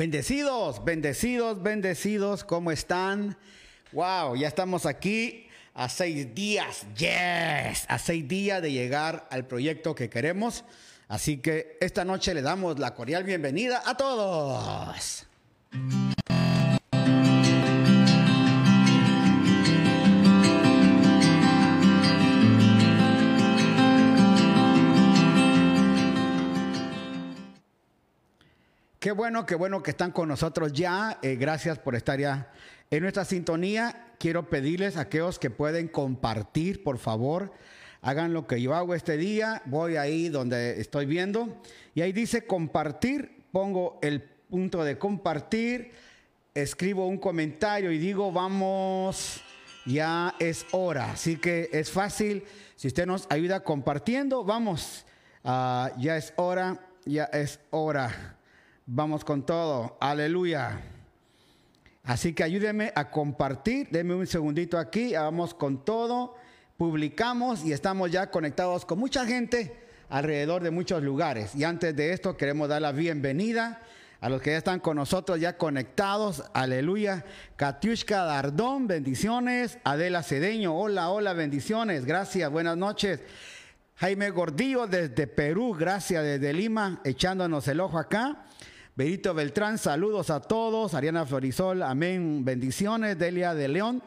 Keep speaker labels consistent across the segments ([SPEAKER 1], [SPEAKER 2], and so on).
[SPEAKER 1] Bendecidos, bendecidos, bendecidos, ¿cómo están? Wow, ya estamos aquí a seis días, yes, a seis días de llegar al proyecto que queremos. Así que esta noche le damos la cordial bienvenida a todos. Qué bueno, qué bueno que están con nosotros ya. Eh, gracias por estar ya en nuestra sintonía. Quiero pedirles a aquellos que pueden compartir, por favor, hagan lo que yo hago este día. Voy ahí donde estoy viendo y ahí dice compartir. Pongo el punto de compartir, escribo un comentario y digo, vamos, ya es hora. Así que es fácil. Si usted nos ayuda compartiendo, vamos, ah, ya es hora, ya es hora. Vamos con todo. Aleluya. Así que ayúdenme a compartir. Denme un segundito aquí. Vamos con todo. Publicamos y estamos ya conectados con mucha gente alrededor de muchos lugares. Y antes de esto queremos dar la bienvenida a los que ya están con nosotros, ya conectados. Aleluya. Katiushka Dardón, bendiciones. Adela Cedeño, hola, hola, bendiciones. Gracias, buenas noches. Jaime Gordillo desde Perú, gracias desde Lima, echándonos el ojo acá. Benito Beltrán, saludos a todos. Ariana Florisol, amén. Bendiciones. Delia de León.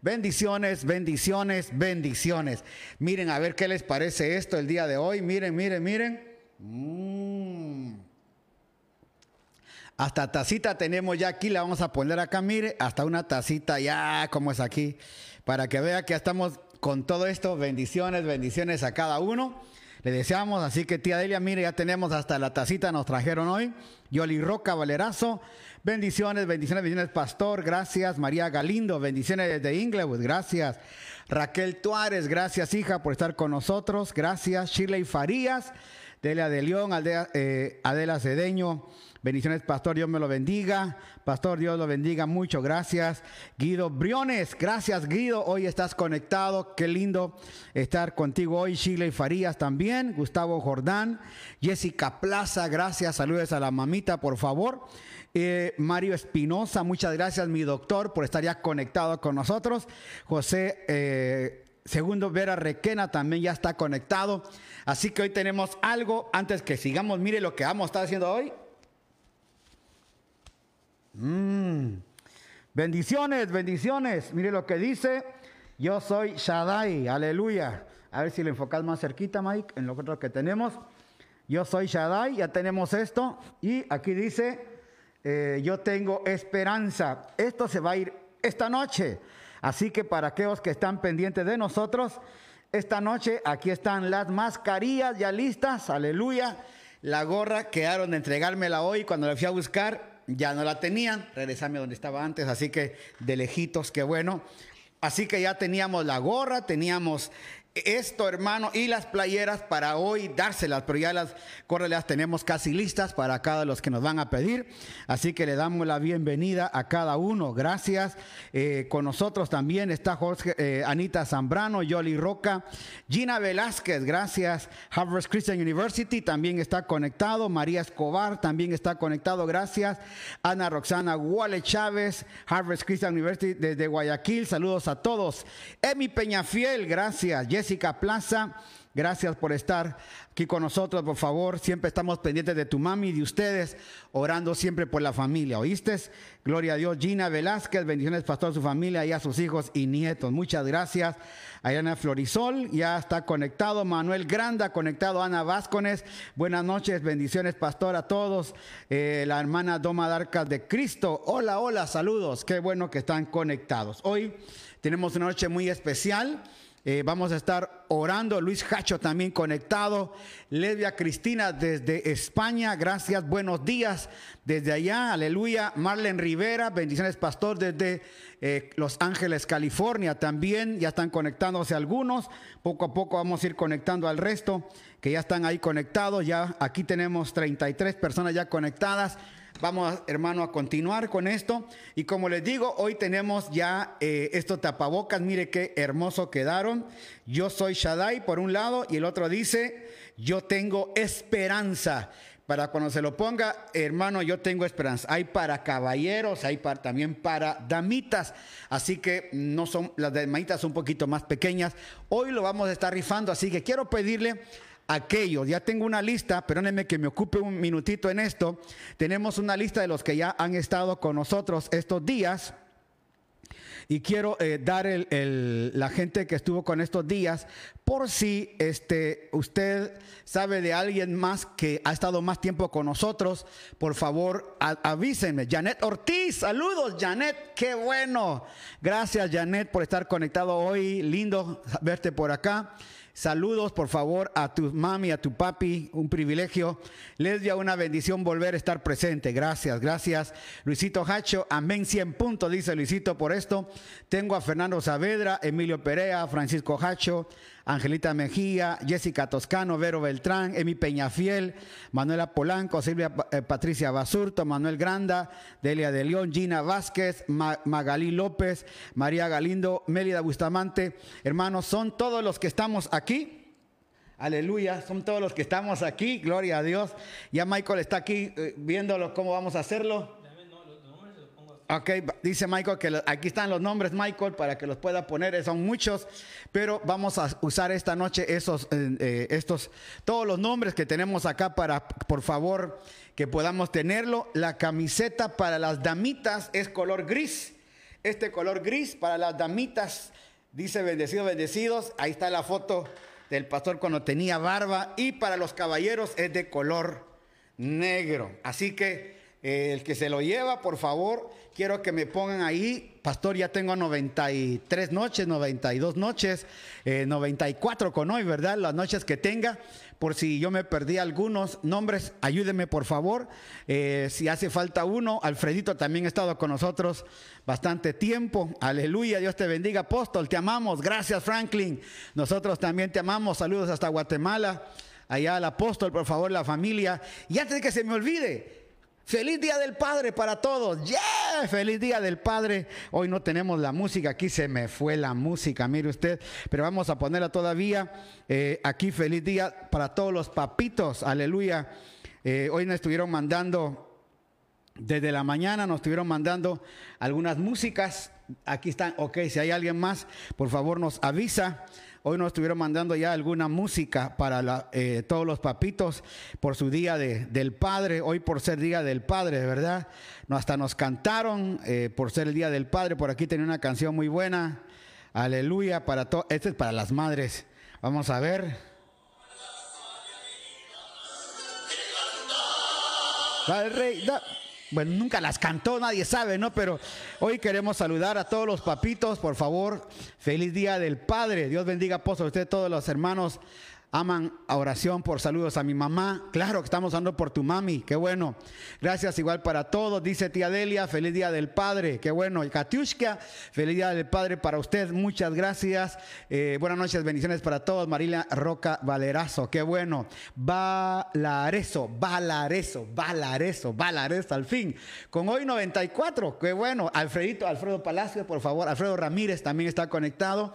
[SPEAKER 1] Bendiciones, bendiciones, bendiciones. Miren a ver qué les parece esto el día de hoy. Miren, miren, miren. Mm. Hasta tacita tenemos ya aquí, la vamos a poner acá, mire, hasta una tacita ya como es aquí, para que vea que estamos con todo esto. Bendiciones, bendiciones a cada uno. Le deseamos, así que tía Delia, mire, ya tenemos hasta la tacita, nos trajeron hoy. Yoli Roca Valerazo, bendiciones, bendiciones, bendiciones, Pastor, gracias. María Galindo, bendiciones desde Inglewood, gracias. Raquel Tuárez, gracias, hija, por estar con nosotros, gracias. Shirley Farías, Delia de León, Adela, eh, Adela Cedeño. Bendiciones, Pastor, Dios me lo bendiga. Pastor, Dios lo bendiga mucho, gracias. Guido Briones, gracias Guido, hoy estás conectado, qué lindo estar contigo hoy. Shirley Farías también, Gustavo Jordán, Jessica Plaza, gracias, saludos a la mamita, por favor. Eh, Mario Espinosa, muchas gracias, mi doctor, por estar ya conectado con nosotros. José eh, Segundo, Vera Requena también ya está conectado. Así que hoy tenemos algo. Antes que sigamos, mire lo que vamos a estar haciendo hoy. Mm. Bendiciones, bendiciones. Mire lo que dice. Yo soy Shaddai, aleluya. A ver si le enfocas más cerquita, Mike, en lo otro que tenemos. Yo soy Shaddai, ya tenemos esto. Y aquí dice, eh, yo tengo esperanza. Esto se va a ir esta noche. Así que para aquellos que están pendientes de nosotros, esta noche aquí están las mascarillas ya listas, aleluya. La gorra quedaron de entregármela hoy cuando la fui a buscar ya no la tenían, regresame donde estaba antes, así que de lejitos, qué bueno. Así que ya teníamos la gorra, teníamos esto, hermano, y las playeras para hoy dárselas, pero ya las corre las tenemos casi listas para cada los que nos van a pedir. Así que le damos la bienvenida a cada uno. Gracias. Eh, con nosotros también está Jorge, eh, Anita Zambrano, Yoli Roca, Gina Velázquez, gracias. Harvard Christian University también está conectado. María Escobar también está conectado, gracias. Ana Roxana Wale Chávez, Harvard Christian University desde Guayaquil, saludos a todos. Emi Peñafiel, gracias. Jessica Plaza, gracias por estar aquí con nosotros, por favor. Siempre estamos pendientes de tu mami y de ustedes, orando siempre por la familia. ¿Oíste? Gloria a Dios. Gina Velázquez, bendiciones, pastor, a su familia y a sus hijos y nietos. Muchas gracias. Ayana Florisol, ya está conectado. Manuel Granda, conectado. Ana Vázquez, buenas noches, bendiciones, pastor, a todos. Eh, la hermana Doma Darcas de Cristo, hola, hola, saludos. Qué bueno que están conectados. Hoy tenemos una noche muy especial. Eh, vamos a estar orando. Luis Hacho también conectado. Lesbia Cristina desde España. Gracias. Buenos días desde allá. Aleluya. Marlen Rivera. Bendiciones, pastor, desde eh, Los Ángeles, California. También ya están conectándose algunos. Poco a poco vamos a ir conectando al resto que ya están ahí conectados. Ya aquí tenemos 33 personas ya conectadas. Vamos, hermano, a continuar con esto. Y como les digo, hoy tenemos ya eh, estos tapabocas. Mire qué hermoso quedaron. Yo soy Shaddai por un lado y el otro dice, yo tengo esperanza. para cuando se lo ponga, hermano, yo tengo esperanza. Hay para caballeros, hay también para damitas. Así que no son, las damitas son un poquito más pequeñas. Hoy lo vamos a estar rifando, así que quiero pedirle aquellos, ya tengo una lista, perdónenme que me ocupe un minutito en esto. Tenemos una lista de los que ya han estado con nosotros estos días. Y quiero eh, dar la gente que estuvo con estos días, por si este, usted sabe de alguien más que ha estado más tiempo con nosotros, por favor avísenme. Janet Ortiz, saludos Janet, qué bueno. Gracias Janet por estar conectado hoy, lindo verte por acá. Saludos, por favor, a tu mami, a tu papi, un privilegio. Les dio una bendición volver a estar presente. Gracias, gracias. Luisito Hacho, amén 100 puntos, dice Luisito por esto. Tengo a Fernando Saavedra, Emilio Perea, Francisco Hacho, Angelita Mejía, Jessica Toscano, Vero Beltrán, Emi Peñafiel, Manuela Polanco, Silvia eh, Patricia Basurto, Manuel Granda, Delia de León, Gina Vázquez, Magalí López, María Galindo, Mélida Bustamante. Hermanos, son todos los que estamos aquí. Aleluya, son todos los que estamos aquí, gloria a Dios. Ya Michael está aquí eh, viéndolo cómo vamos a hacerlo. Ok, dice Michael que aquí están los nombres, Michael, para que los pueda poner, son muchos, pero vamos a usar esta noche esos, eh, eh, estos, todos los nombres que tenemos acá para, por favor, que podamos tenerlo. La camiseta para las damitas es color gris. Este color gris para las damitas dice bendecidos, bendecidos. Ahí está la foto del pastor cuando tenía barba. Y para los caballeros es de color negro. Así que el que se lo lleva, por favor, quiero que me pongan ahí, pastor, ya tengo 93 noches, 92 noches, 94 eh, con hoy, ¿verdad? Las noches que tenga, por si yo me perdí algunos nombres, ayúdenme por favor. Eh, si hace falta uno, Alfredito también ha estado con nosotros bastante tiempo. Aleluya, Dios te bendiga, apóstol, te amamos. Gracias, Franklin. Nosotros también te amamos. Saludos hasta Guatemala. Allá al apóstol, por favor, la familia. Y antes de que se me olvide, Feliz Día del Padre para todos. ¡Yeah! Feliz Día del Padre. Hoy no tenemos la música, aquí se me fue la música, mire usted, pero vamos a ponerla todavía. Eh, aquí feliz día para todos los papitos. Aleluya. Eh, hoy nos estuvieron mandando, desde la mañana nos estuvieron mandando algunas músicas. Aquí están, ok, si hay alguien más, por favor nos avisa. Hoy nos estuvieron mandando ya alguna música para eh, todos los papitos por su día del Padre, hoy por ser día del Padre, ¿verdad? hasta nos cantaron eh, por ser el día del Padre. Por aquí tenía una canción muy buena. Aleluya para todos. Este es para las madres. Vamos a ver. rey, bueno, nunca las cantó, nadie sabe, ¿no? Pero hoy queremos saludar a todos los papitos, por favor. Feliz día del Padre. Dios bendiga, usted, todos los hermanos aman oración por saludos a mi mamá. Claro que estamos dando por tu mami, qué bueno. Gracias igual para todos, dice tía Delia, feliz día del Padre, qué bueno. Y Katiushka, feliz día del Padre para usted, muchas gracias. Eh, buenas noches, bendiciones para todos. Marila Roca Valerazo, qué bueno. Valarezo, Valarezo, Valarezo, Valarezo, al fin. Con hoy 94, qué bueno. Alfredito, Alfredo Palacio, por favor. Alfredo Ramírez también está conectado.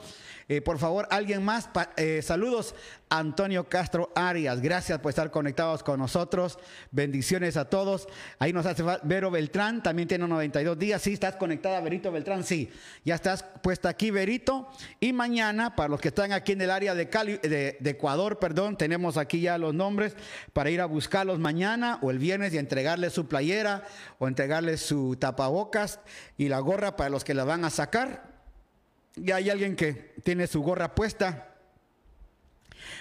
[SPEAKER 1] Eh, por favor, alguien más. Eh, saludos, Antonio Castro Arias. Gracias por estar conectados con nosotros. Bendiciones a todos. Ahí nos hace Vero Beltrán, también tiene 92 días. Sí, estás conectada, Verito Beltrán. Sí, ya estás puesta aquí, Verito. Y mañana, para los que están aquí en el área de, Cali, de, de Ecuador, perdón, tenemos aquí ya los nombres para ir a buscarlos mañana o el viernes y entregarles su playera o entregarles su tapabocas y la gorra para los que la van a sacar. Ya hay alguien que tiene su gorra puesta.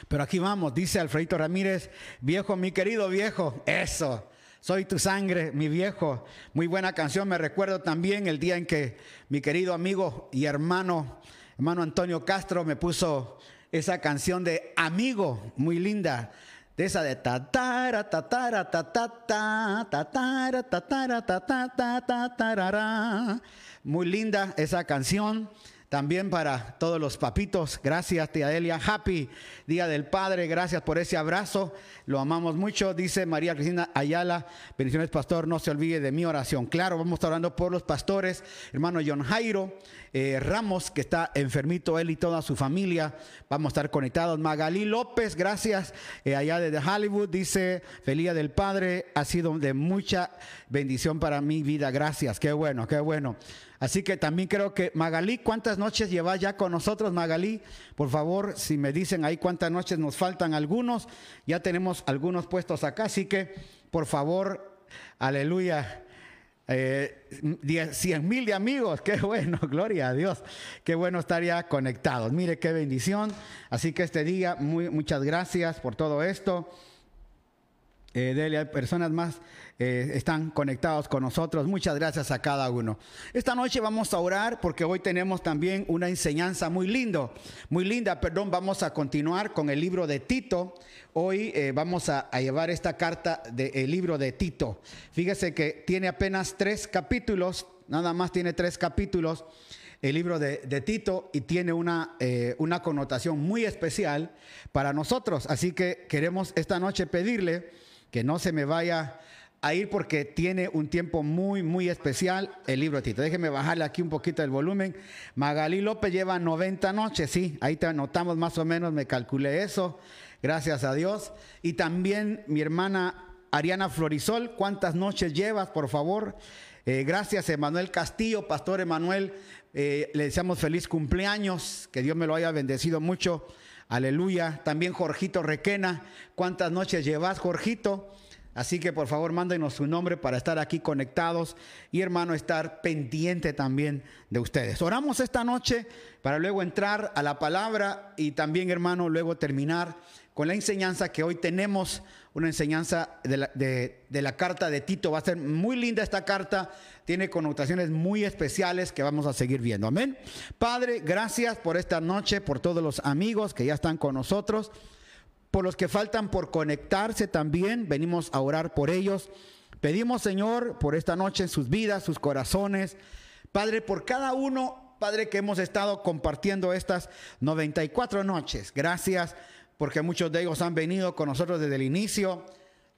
[SPEAKER 1] Pero aquí vamos, dice Alfredito Ramírez, viejo, mi querido viejo, eso, soy tu sangre, mi viejo. Muy buena canción, me recuerdo también el día en que mi querido amigo y hermano, hermano Antonio Castro, me puso esa canción de amigo, muy linda, de esa de tatara, tatara, tatata, tatara, tatara, tatarara. Muy linda esa canción También para todos los papitos, gracias tía Elia. Happy Día del Padre, gracias por ese abrazo. Lo amamos mucho, dice María Cristina Ayala. Bendiciones, pastor, no se olvide de mi oración. Claro, vamos a estar orando por los pastores, hermano John Jairo eh, Ramos, que está enfermito, él y toda su familia. Vamos a estar conectados. Magalí López, gracias, eh, allá desde Hollywood, dice, feliz Día del Padre, ha sido de mucha bendición para mi vida. Gracias, qué bueno, qué bueno. Así que también creo que Magalí, ¿cuántas noches llevas ya con nosotros, Magalí? Por favor, si me dicen ahí cuántas noches nos faltan algunos, ya tenemos algunos puestos acá, así que por favor, aleluya. Eh, 100 mil de amigos, qué bueno, gloria a Dios, qué bueno estar ya conectados. Mire qué bendición. Así que este día, muy, muchas gracias por todo esto. Eh, Delia, personas más eh, están conectados con nosotros. Muchas gracias a cada uno. Esta noche vamos a orar porque hoy tenemos también una enseñanza muy lindo, muy linda, perdón. Vamos a continuar con el libro de Tito. Hoy eh, vamos a, llevar esta carta del libro de Tito. Fíjese que tiene apenas tres capítulos, nada más tiene tres capítulos el libro de, Tito y tiene una, eh, una connotación muy especial para nosotros. Así que queremos esta noche pedirle que no se me vaya a ir porque tiene un tiempo muy, muy especial el libro de Tito. Déjeme bajarle aquí un poquito el volumen. Magalí López lleva 90 noches, sí, ahí te anotamos más o menos, me calculé eso, gracias a Dios. Y también mi hermana Ariana Florisol, ¿cuántas noches llevas, por favor? Eh, gracias, Emanuel Castillo, Pastor Emanuel. Eh, le deseamos feliz cumpleaños, que Dios me lo haya bendecido mucho. Aleluya. También Jorgito Requena. ¿Cuántas noches llevas, Jorgito? Así que por favor mándenos su nombre para estar aquí conectados y hermano estar pendiente también de ustedes. Oramos esta noche para luego entrar a la palabra y también hermano luego terminar con la enseñanza que hoy tenemos, una enseñanza de la, carta de Tito. Va a ser muy linda esta carta tiene connotaciones muy especiales que vamos a seguir viendo. Amén. Padre, gracias por esta noche, por todos los amigos que ya están con nosotros, por los que faltan por conectarse también. Venimos a orar por ellos. Pedimos, Señor, por esta noche en sus vidas, sus corazones. Padre, por cada uno, Padre, que hemos estado compartiendo estas 94 noches. Gracias porque muchos de ellos han venido con nosotros desde el inicio.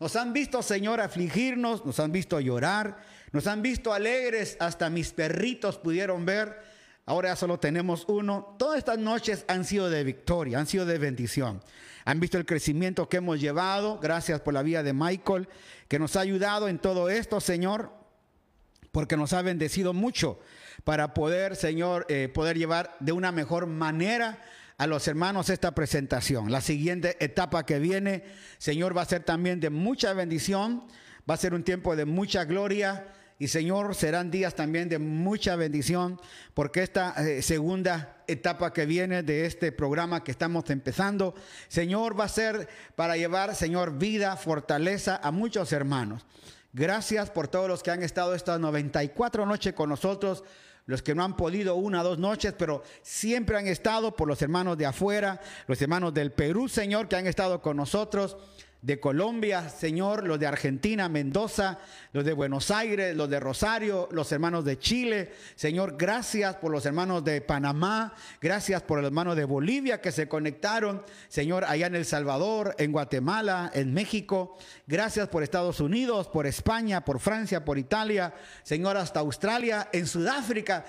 [SPEAKER 1] Nos han visto, Señor, afligirnos, nos han visto llorar, nos han visto alegres, hasta mis perritos pudieron ver. Ahora ya solo tenemos uno. Todas estas noches han sido de victoria, han sido de bendición. Han visto el crecimiento que hemos llevado. Gracias por la vida de Michael, que nos ha ayudado en todo esto, Señor, porque nos ha bendecido mucho para poder, Señor, eh, poder llevar de una mejor manera a los hermanos esta presentación. La siguiente etapa que viene, Señor, va a ser también de mucha bendición, va a ser un tiempo de mucha gloria y Señor, serán días también de mucha bendición, porque esta eh, segunda etapa que viene de este programa que estamos empezando, Señor, va a ser para llevar, Señor, vida, fortaleza a muchos hermanos. Gracias por todos los que han estado estas 94 noches con nosotros los que no han podido una o dos noches, pero siempre han estado por los hermanos de afuera, los hermanos del Perú, Señor, que han estado con nosotros de Colombia, Señor, los de Argentina, Mendoza, los de Buenos Aires, los de Rosario, los hermanos de Chile. Señor, gracias por los hermanos de Panamá, gracias por los hermanos de Bolivia que se conectaron, Señor, allá en El Salvador, en Guatemala, en México. Gracias por Estados Unidos, por España, por Francia, por Italia, Señor, hasta Australia, en Sudáfrica.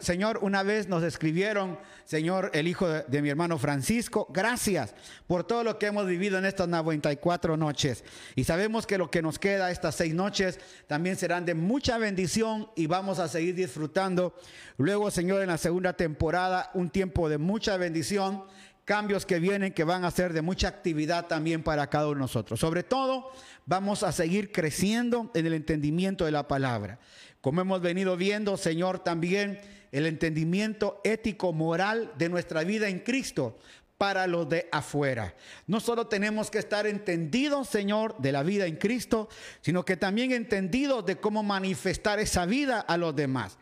[SPEAKER 1] Señor, una vez nos escribieron, Señor, el hijo de, de mi hermano Francisco, gracias por todo lo que hemos vivido en estas 94 cuatro noches. Y sabemos que lo que nos queda estas seis noches también serán de mucha bendición y vamos a seguir disfrutando. Luego, Señor, en la segunda temporada, un tiempo de mucha bendición, cambios que vienen que van a ser de mucha actividad también para cada uno de nosotros. Sobre todo, vamos a seguir creciendo en el entendimiento de la palabra. Como hemos venido viendo, Señor, también el entendimiento ético, moral de nuestra vida en Cristo para los de afuera. No solo tenemos que estar entendidos, Señor, de la vida en Cristo, sino que también entendidos de cómo manifestar esa vida a los demás.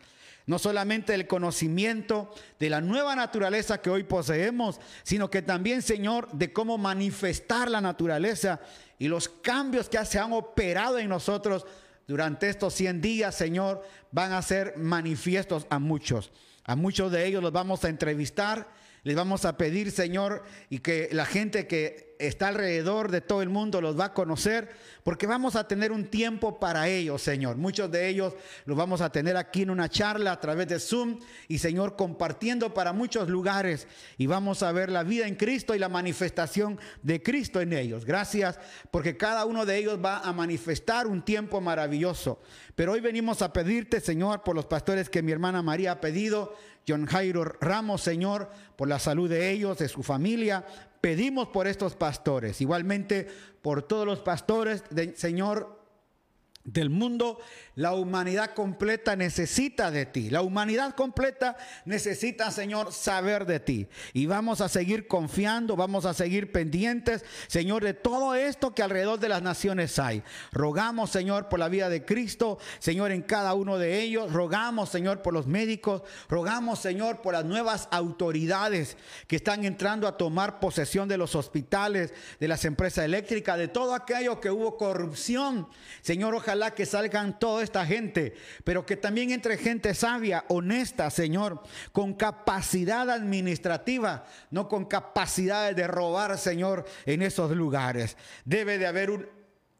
[SPEAKER 1] No solamente el conocimiento de la nueva naturaleza que hoy poseemos, sino que también, Señor, de cómo manifestar la naturaleza y los cambios que se han operado en nosotros durante estos 100 días, Señor, van a ser manifiestos a muchos. A muchos de ellos los vamos a entrevistar, les vamos a pedir, Señor, y que la gente que está alrededor de todo el mundo los va a conocer, porque vamos a tener un tiempo para ellos, Señor. Muchos de ellos los vamos a tener aquí en una charla a través de Zoom y, Señor, compartiendo para muchos lugares y vamos a ver la vida en Cristo y la manifestación de Cristo en ellos. Gracias, porque cada uno de ellos va a manifestar un tiempo maravilloso. Pero hoy venimos a pedirte, Señor, por los pastores que mi hermana María ha pedido, John Jairo Ramos, Señor, por la salud de ellos, de su familia, Pedimos por estos pastores, igualmente por todos los pastores, Señor, del mundo, la humanidad completa necesita de ti. La humanidad completa necesita, Señor, saber de ti. Y vamos a seguir confiando, vamos a seguir pendientes, Señor, de todo esto que alrededor de las naciones hay. Rogamos, Señor, por la vida de Cristo, Señor, en cada uno de ellos. Rogamos, Señor, por los médicos. Rogamos, Señor, por las nuevas autoridades que están entrando a tomar posesión de los hospitales, de las empresas eléctricas, de todo aquello que hubo corrupción. Señor, ojalá que salgan toda esta gente, pero que también entre gente sabia, honesta, Señor, con capacidad administrativa, no con capacidad de robar, Señor, en esos lugares. Debe de haber un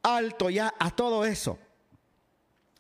[SPEAKER 1] alto ya a todo eso.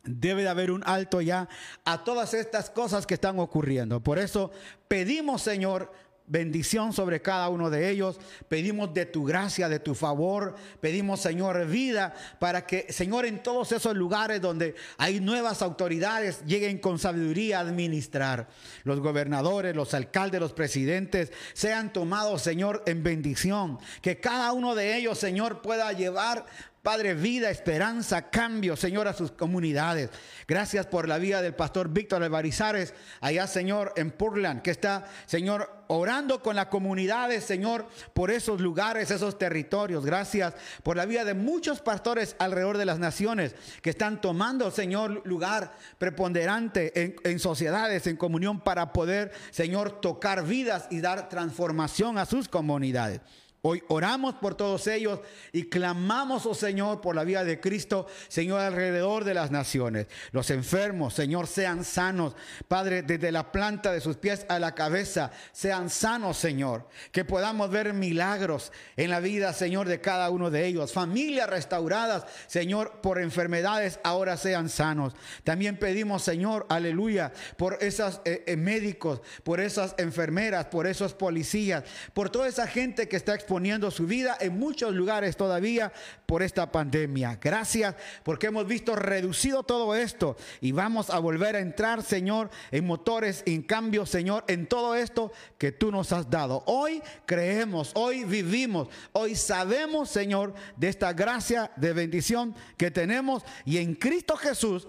[SPEAKER 1] Debe de haber un alto ya a todas estas cosas que están ocurriendo. Por eso pedimos, Señor, bendición sobre cada uno de ellos. Pedimos de tu gracia, de tu favor. Pedimos, Señor, vida para que, Señor, en todos esos lugares donde hay nuevas autoridades, lleguen con sabiduría a administrar. Los gobernadores, los alcaldes, los presidentes sean tomados, Señor, en bendición. Que cada uno de ellos, Señor, pueda llevar Padre, vida, esperanza, cambio, Señor, a sus comunidades. Gracias por la vida del pastor Víctor Alvarizares, allá, Señor, en Portland, que está, Señor, orando con las comunidades, Señor, por esos lugares, esos territorios. Gracias por la vida de muchos pastores alrededor de las naciones que están tomando, Señor, lugar preponderante en, en sociedades, en comunión, para poder, Señor, tocar vidas y dar transformación a sus comunidades. Hoy oramos por todos ellos y clamamos, oh Señor, por la vida de Cristo, Señor, alrededor de las naciones. Los enfermos, Señor, sean sanos. Padre, desde la planta de sus pies a la cabeza, sean sanos, Señor. Que podamos ver milagros en la vida, Señor, de cada uno de ellos. Familias restauradas, Señor, por enfermedades, ahora sean sanos. También pedimos, Señor, aleluya, por esos eh, eh, médicos, por esas enfermeras, por esos policías, por toda esa gente que está expuesta poniendo su vida en muchos lugares todavía por esta pandemia. Gracias porque hemos visto reducido todo esto y vamos a volver a entrar, Señor, en motores, en cambio, Señor, en todo esto que tú nos has dado. Hoy creemos, hoy vivimos, hoy sabemos, Señor, de esta gracia de bendición que tenemos y en Cristo Jesús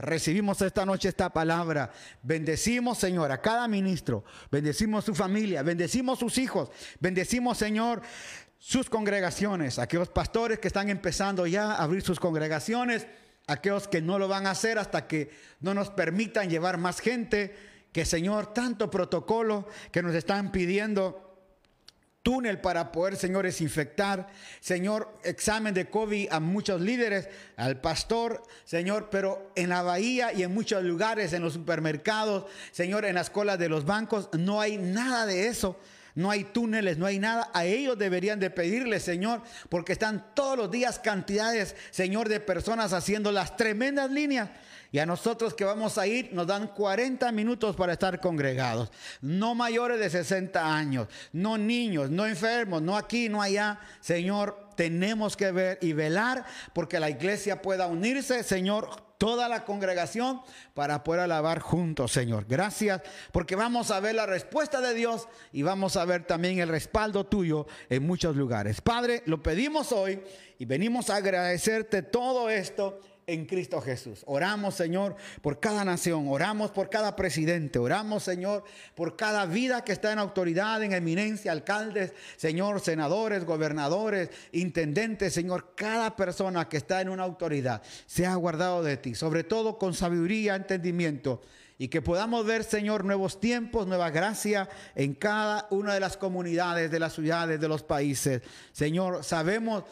[SPEAKER 1] recibimos esta noche esta palabra. Bendecimos, Señor, a cada ministro. Bendecimos su familia. Bendecimos sus hijos. Bendecimos, Señor, sus congregaciones. Aquellos pastores que están empezando ya a abrir sus congregaciones. Aquellos que no lo van a hacer hasta que no nos permitan llevar más gente. Que, Señor, tanto protocolo que nos están pidiendo túnel para poder, Señor, desinfectar. Señor, examen de COVID a muchos líderes, al pastor, Señor, pero en la bahía y en muchos lugares, en los supermercados, Señor, en las colas de los bancos, no hay nada de eso. No hay túneles, no hay nada. A ellos deberían de pedirle, Señor, porque están todos los días cantidades, Señor, de personas haciendo las tremendas líneas. Y a nosotros que vamos a ir nos dan 40 minutos para estar congregados. No mayores de 60 años, no niños, no enfermos, no aquí, no allá. Señor, tenemos que ver y velar porque la iglesia pueda unirse, Señor, toda la congregación para poder alabar juntos, Señor. Gracias, porque vamos a ver la respuesta de Dios y vamos a ver también el respaldo tuyo en muchos lugares. Padre, lo pedimos hoy y venimos a agradecerte todo esto en Cristo Jesús. Oramos, Señor, por cada nación, oramos por cada presidente, oramos, Señor, por cada vida que está en autoridad, en eminencia, alcaldes, Señor, senadores, gobernadores, intendentes, Señor, cada persona que está en una autoridad sea guardado de ti, sobre todo con sabiduría, entendimiento y que podamos ver, Señor, nuevos tiempos, nueva gracia en cada una de las comunidades, de las ciudades, de los países. Señor, sabemos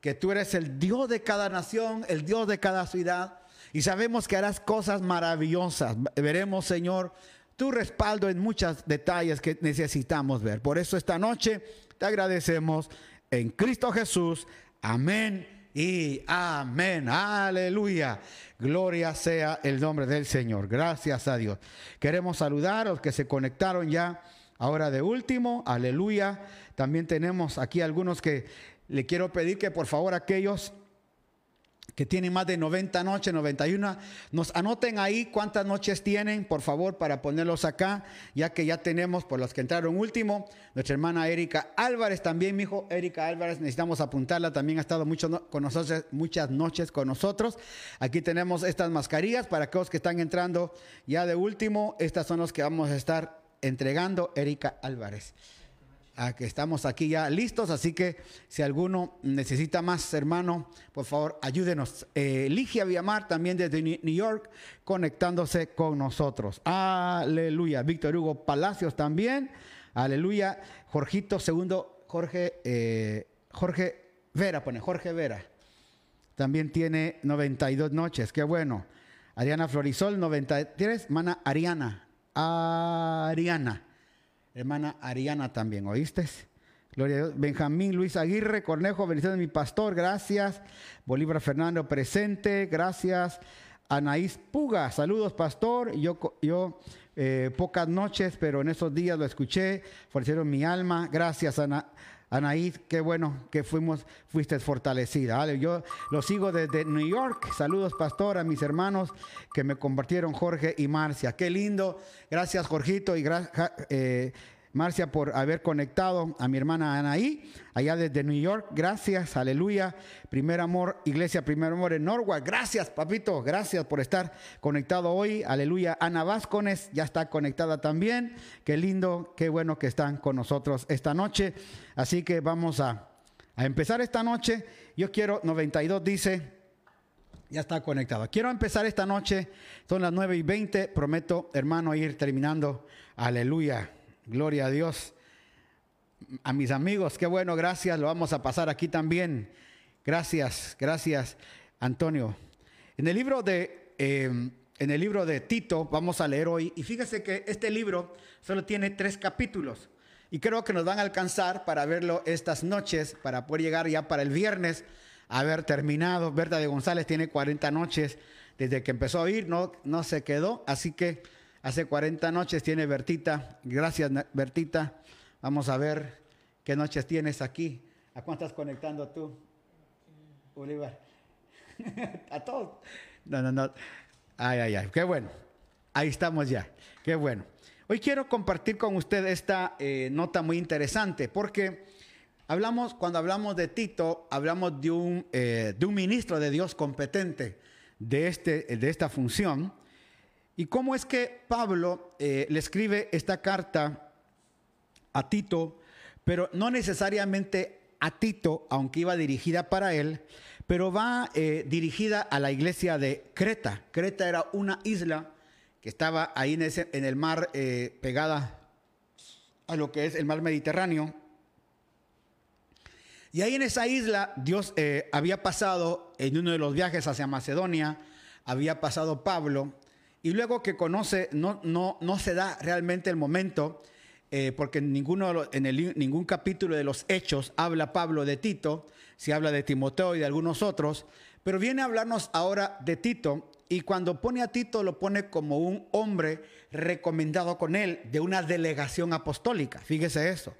[SPEAKER 1] que tú eres el Dios de cada nación, el Dios de cada ciudad, y sabemos que harás cosas maravillosas. Veremos, Señor, tu respaldo en muchos detalles que necesitamos ver. Por eso esta noche te agradecemos en Cristo Jesús. Amén y amén. Aleluya. Gloria sea el nombre del Señor. Gracias a Dios. Queremos saludar a los que se conectaron ya ahora de último. Aleluya. También tenemos aquí algunos que le quiero pedir que por favor aquellos que tienen más de 90 noches, 91, nos anoten ahí cuántas noches tienen, por favor, para ponerlos acá, ya que ya tenemos, por los que entraron último, nuestra hermana Erika Álvarez también, mi hijo Erika Álvarez, necesitamos apuntarla, también ha estado mucho con nosotros, muchas noches con nosotros. Aquí tenemos estas mascarillas para aquellos que están entrando ya de último, estas son las que vamos a estar entregando, Erika Álvarez que estamos aquí ya listos, así que si alguno necesita más, hermano, por favor, ayúdenos. Eh, Ligia Villamar también desde New York, conectándose con nosotros. Aleluya. Víctor Hugo Palacios también. Aleluya. Jorgito segundo, Jorge, eh, Jorge Vera, pone Jorge Vera. También tiene 92 noches, qué bueno. Ariana Florisol, 93. Mana Ariana. Ariana hermana Ariana también, ¿oíste? Gloria a Dios. Benjamín Luis Aguirre, Cornejo, bendiciones mi pastor, gracias. Bolívar Fernando presente, gracias. Anaís Puga, saludos pastor. Yo, yo eh, pocas noches, pero en esos días lo escuché, fortalecieron mi alma. Gracias, Ana, Anaís, qué bueno que fuimos, fuiste fortalecida. Yo lo sigo desde New York. Saludos, pastor, a mis hermanos que me compartieron Jorge y Marcia. Qué lindo. Gracias, Jorgito, y gracias. Eh, Marcia, por haber conectado a mi hermana Anaí, allá desde New York. Gracias, aleluya. Primer amor, iglesia, primer amor en Norwalk. Gracias, papito. Gracias por estar conectado hoy. Aleluya. Ana Vázquez ya está conectada también. Qué lindo, qué bueno que están con nosotros esta noche. Así que vamos a, empezar esta noche. Yo quiero, 92 dice. Ya está conectado. Quiero empezar esta noche. Son las 9 y 20. Prometo, hermano, ir terminando. Aleluya. Gloria a Dios. A mis amigos, qué bueno, gracias. Lo vamos a pasar aquí también. Gracias, gracias, Antonio. En el libro de, em, en el libro de Tito vamos a leer hoy. Y fíjese que este libro solo tiene tres capítulos. Y creo que nos van a alcanzar para verlo estas noches, para poder llegar ya para el viernes a haber terminado. Berta de González tiene 40 noches desde que empezó a ir, no, no se quedó. Así que Hace 40 noches tiene Bertita. Gracias, Bertita. Vamos a ver qué noches tienes aquí. ¿A cuánto estás conectando tú, Bolívar? a todos. No, no, no. Ay, ay, ay. Qué bueno. Ahí estamos ya. Qué bueno. Hoy quiero compartir con usted esta eh, nota muy interesante porque hablamos, cuando hablamos de Tito, hablamos de un, eh, de un ministro de Dios competente de, este, de esta función. ¿Y cómo es que Pablo eh, le escribe esta carta a Tito, pero no necesariamente a Tito, aunque iba dirigida para él, pero va eh, dirigida a la iglesia de Creta. Creta era una isla que estaba ahí en, ese, en el mar eh, pegada a lo que es el mar Mediterráneo. Y ahí en esa isla Dios había pasado en uno de los viajes hacia Macedonia, había pasado Pablo y luego que conoce, no, no, no se da realmente el momento, eh, porque en, ninguno, en el, ningún capítulo de los Hechos habla Pablo de Tito, se habla de Timoteo y de algunos otros, pero viene a hablarnos ahora de Tito y cuando pone a Tito lo pone como un hombre recomendado con él de una delegación apostólica, fíjese eso,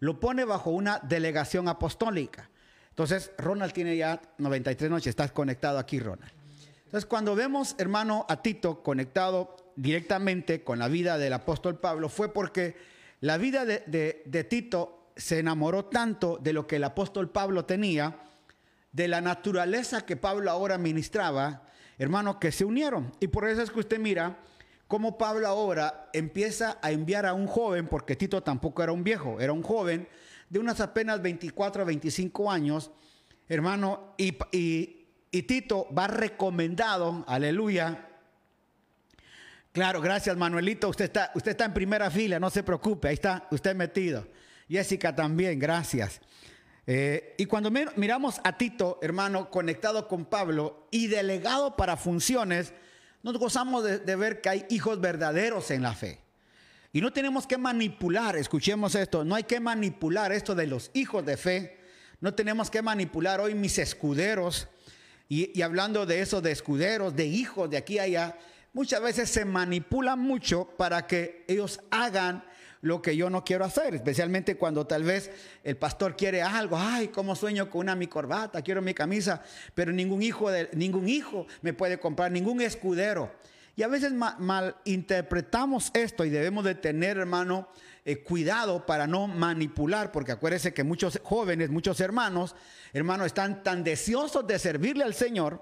[SPEAKER 1] lo pone bajo una delegación apostólica. Entonces, Ronald tiene ya 93 noches, estás conectado aquí, Ronald. Entonces, cuando vemos, hermano, a Tito conectado directamente con la vida del apóstol Pablo, fue porque la vida de, Tito se enamoró tanto de lo que el apóstol Pablo tenía, de la naturaleza que Pablo ahora ministraba, hermano, que se unieron. Y por eso es que usted mira cómo Pablo ahora empieza a enviar a un joven, porque Tito tampoco era un viejo, era un joven de unas apenas 24 a 25 años, hermano, y, y, y Tito va recomendado, aleluya. Claro, gracias Manuelito, usted está, usted está en primera fila, no se preocupe, ahí está usted metido. Jessica también, gracias. Eh, y cuando miramos a Tito, hermano, conectado con Pablo y delegado para funciones, nos gozamos de, ver que hay hijos verdaderos en la fe. Y no tenemos que manipular, escuchemos esto, no hay que manipular esto de los hijos de fe, no tenemos que manipular hoy mis escuderos. Y, hablando de eso, de escuderos, de hijos de aquí a allá, muchas veces se manipulan mucho para que ellos hagan lo que yo no quiero hacer, especialmente cuando tal vez el pastor quiere algo, ay, como sueño con una mi corbata, quiero mi camisa, pero ningún hijo de ningún hijo me puede comprar, ningún escudero. Y a veces malinterpretamos esto y debemos de tener, hermano, eh, cuidado para no manipular, porque acuérdese que muchos jóvenes, muchos hermanos, hermanos, están tan deseosos de servirle al Señor,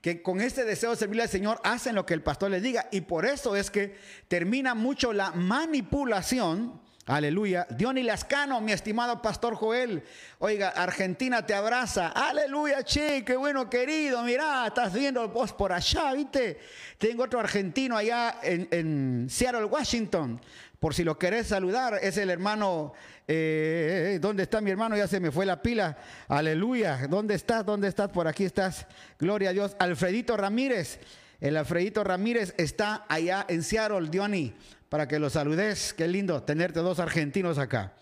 [SPEAKER 1] que con este deseo de servirle al Señor hacen lo que el pastor les diga. Y por eso es que termina mucho la manipulación. Aleluya. Diony Lascano, mi estimado pastor Joel. Oiga, Argentina te abraza. Aleluya, che, qué bueno, querido. Mira, estás viendo vos por allá, ¿viste? Tengo otro argentino allá en Seattle, Washington. Por si lo querés saludar, es el hermano. Eh, ¿Dónde está mi hermano? Ya se me fue la pila. Aleluya. ¿Dónde estás? ¿Dónde estás? Por aquí estás. Gloria a Dios. Alfredito Ramírez. El Alfredito Ramírez está allá en Seattle, Diony, para que lo saludes. Qué lindo tenerte dos argentinos acá.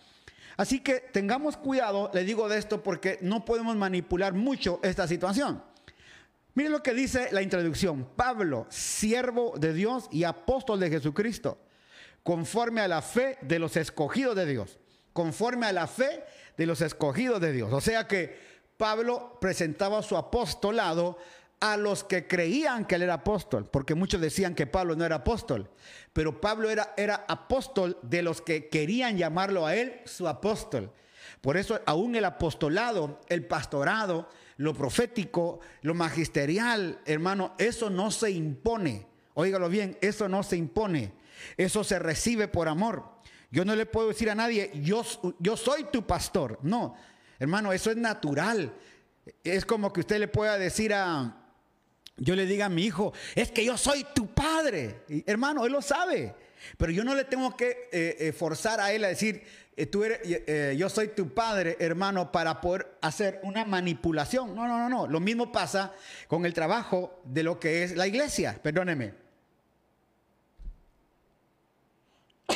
[SPEAKER 1] Así que tengamos cuidado, le digo de esto, porque no podemos manipular mucho esta situación. Miren lo que dice la introducción. Pablo, siervo de Dios y apóstol de Jesucristo conforme a la fe de los escogidos de Dios. Conforme a la fe de los escogidos de Dios. O sea que Pablo presentaba su apostolado a los que creían que él era apóstol, porque muchos decían que Pablo no era apóstol, pero Pablo era, era apóstol de los que querían llamarlo a él su apóstol. Por eso aún el apostolado, el pastorado, lo profético, lo magisterial, hermano, eso no se impone. Óigalo bien, eso no se impone. Eso se recibe por amor. Yo no le puedo decir a nadie, yo, yo soy tu pastor. No, hermano, eso es natural. Es como que usted le pueda decir a, yo le diga a mi hijo, es que yo soy tu padre. hermano, él lo sabe. Pero yo no le tengo que eh, eh, forzar a él a decir, eh, tú eres, yo soy tu padre, hermano, para poder hacer una manipulación. No, no, no, no. Lo mismo pasa con el trabajo de lo que es la iglesia. Perdóneme.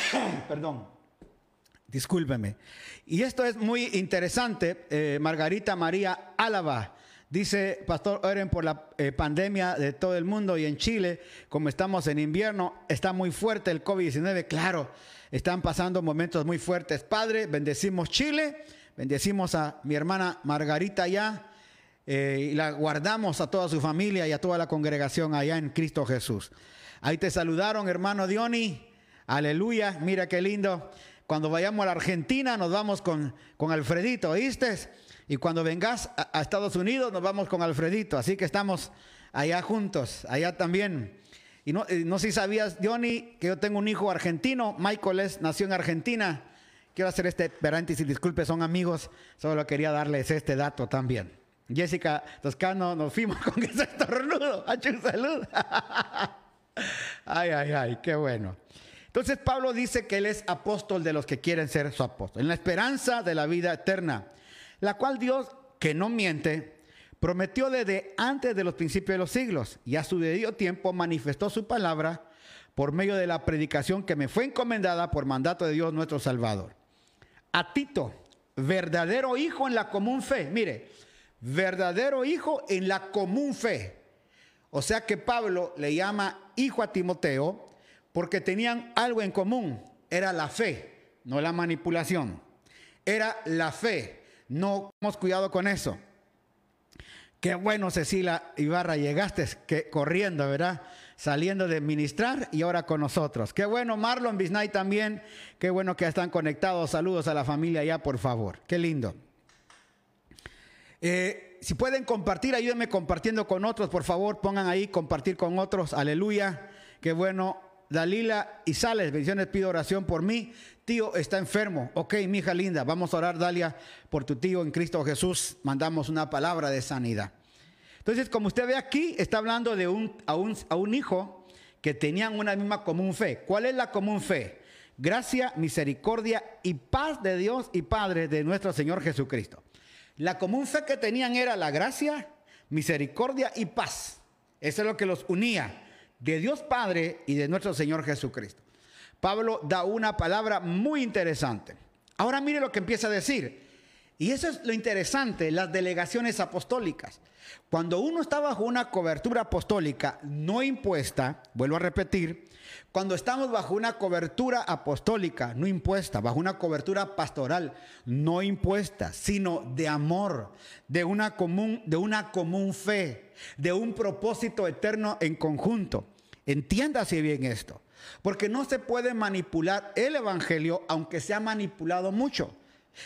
[SPEAKER 1] Perdón. Discúlpeme. Y esto es muy interesante. Eh, Margarita María Álava dice, Pastor Oren, por la eh, pandemia de todo el mundo y en Chile, como estamos en invierno, está muy fuerte el COVID-19. Claro, están pasando momentos muy fuertes. Padre, bendecimos Chile, bendecimos a mi hermana Margarita allá. Eh, y la guardamos a toda su familia y a toda la congregación allá en Cristo Jesús. Ahí te saludaron, hermano Diony. Aleluya, mira qué lindo. Cuando vayamos a la Argentina nos vamos con, con Alfredito, ¿oíste? Y cuando vengas a, Estados Unidos nos vamos con Alfredito. Así que estamos allá juntos, allá también. Y no, no sé si sabías, Johnny, que yo tengo un hijo argentino. Michael es, nació en Argentina. Quiero hacer este paréntesis, disculpe, son amigos. Solo quería darles este dato también. Jessica Toscano, nos fuimos con ese estornudo. un salud. ay, ay, ay, qué bueno. Entonces Pablo dice que él es apóstol de los que quieren ser su apóstol, en la esperanza de la vida eterna, la cual Dios, que no miente, prometió desde antes de los principios de los siglos y a su debido tiempo manifestó su palabra por medio de la predicación que me fue encomendada por mandato de Dios nuestro Salvador. A Tito, verdadero hijo en la común fe, mire, verdadero hijo en la común fe. O sea que Pablo le llama hijo a Timoteo, porque tenían algo en común, era la fe, no la manipulación. Era la fe, no hemos cuidado con eso. Qué bueno, Cecilia Ibarra, llegaste que, corriendo, ¿verdad? Saliendo de ministrar y ahora con nosotros. Qué bueno, Marlon Bisnay también. Qué bueno que están conectados. Saludos a la familia ya, por favor. Qué lindo. Eh, si pueden compartir, ayúdenme compartiendo con otros, por favor. Pongan ahí compartir con otros. Aleluya. Qué bueno. Dalila y Sales, bendiciones, pido oración por mí. Tío está enfermo. Ok, mi hija linda, vamos a orar, Dalia, por tu tío en Cristo Jesús. Mandamos una palabra de sanidad. Entonces, como usted ve aquí, está hablando de un, a, un, a un hijo que tenían una misma común fe. ¿Cuál es la común fe? Gracia, misericordia y paz de Dios y Padre de nuestro Señor Jesucristo. La común fe que tenían era la gracia, misericordia y paz. Eso es lo que los unía de Dios Padre y de nuestro Señor Jesucristo. Pablo da una palabra muy interesante. Ahora mire lo que empieza a decir. Y eso es lo interesante, las delegaciones apostólicas. Cuando uno está bajo una cobertura apostólica no impuesta, vuelvo a repetir, cuando estamos bajo una cobertura apostólica no impuesta, bajo una cobertura pastoral no impuesta, sino de amor, de una común, de una común fe, de un propósito eterno en conjunto. Entiéndase bien esto, porque no se puede manipular el evangelio aunque se ha manipulado mucho.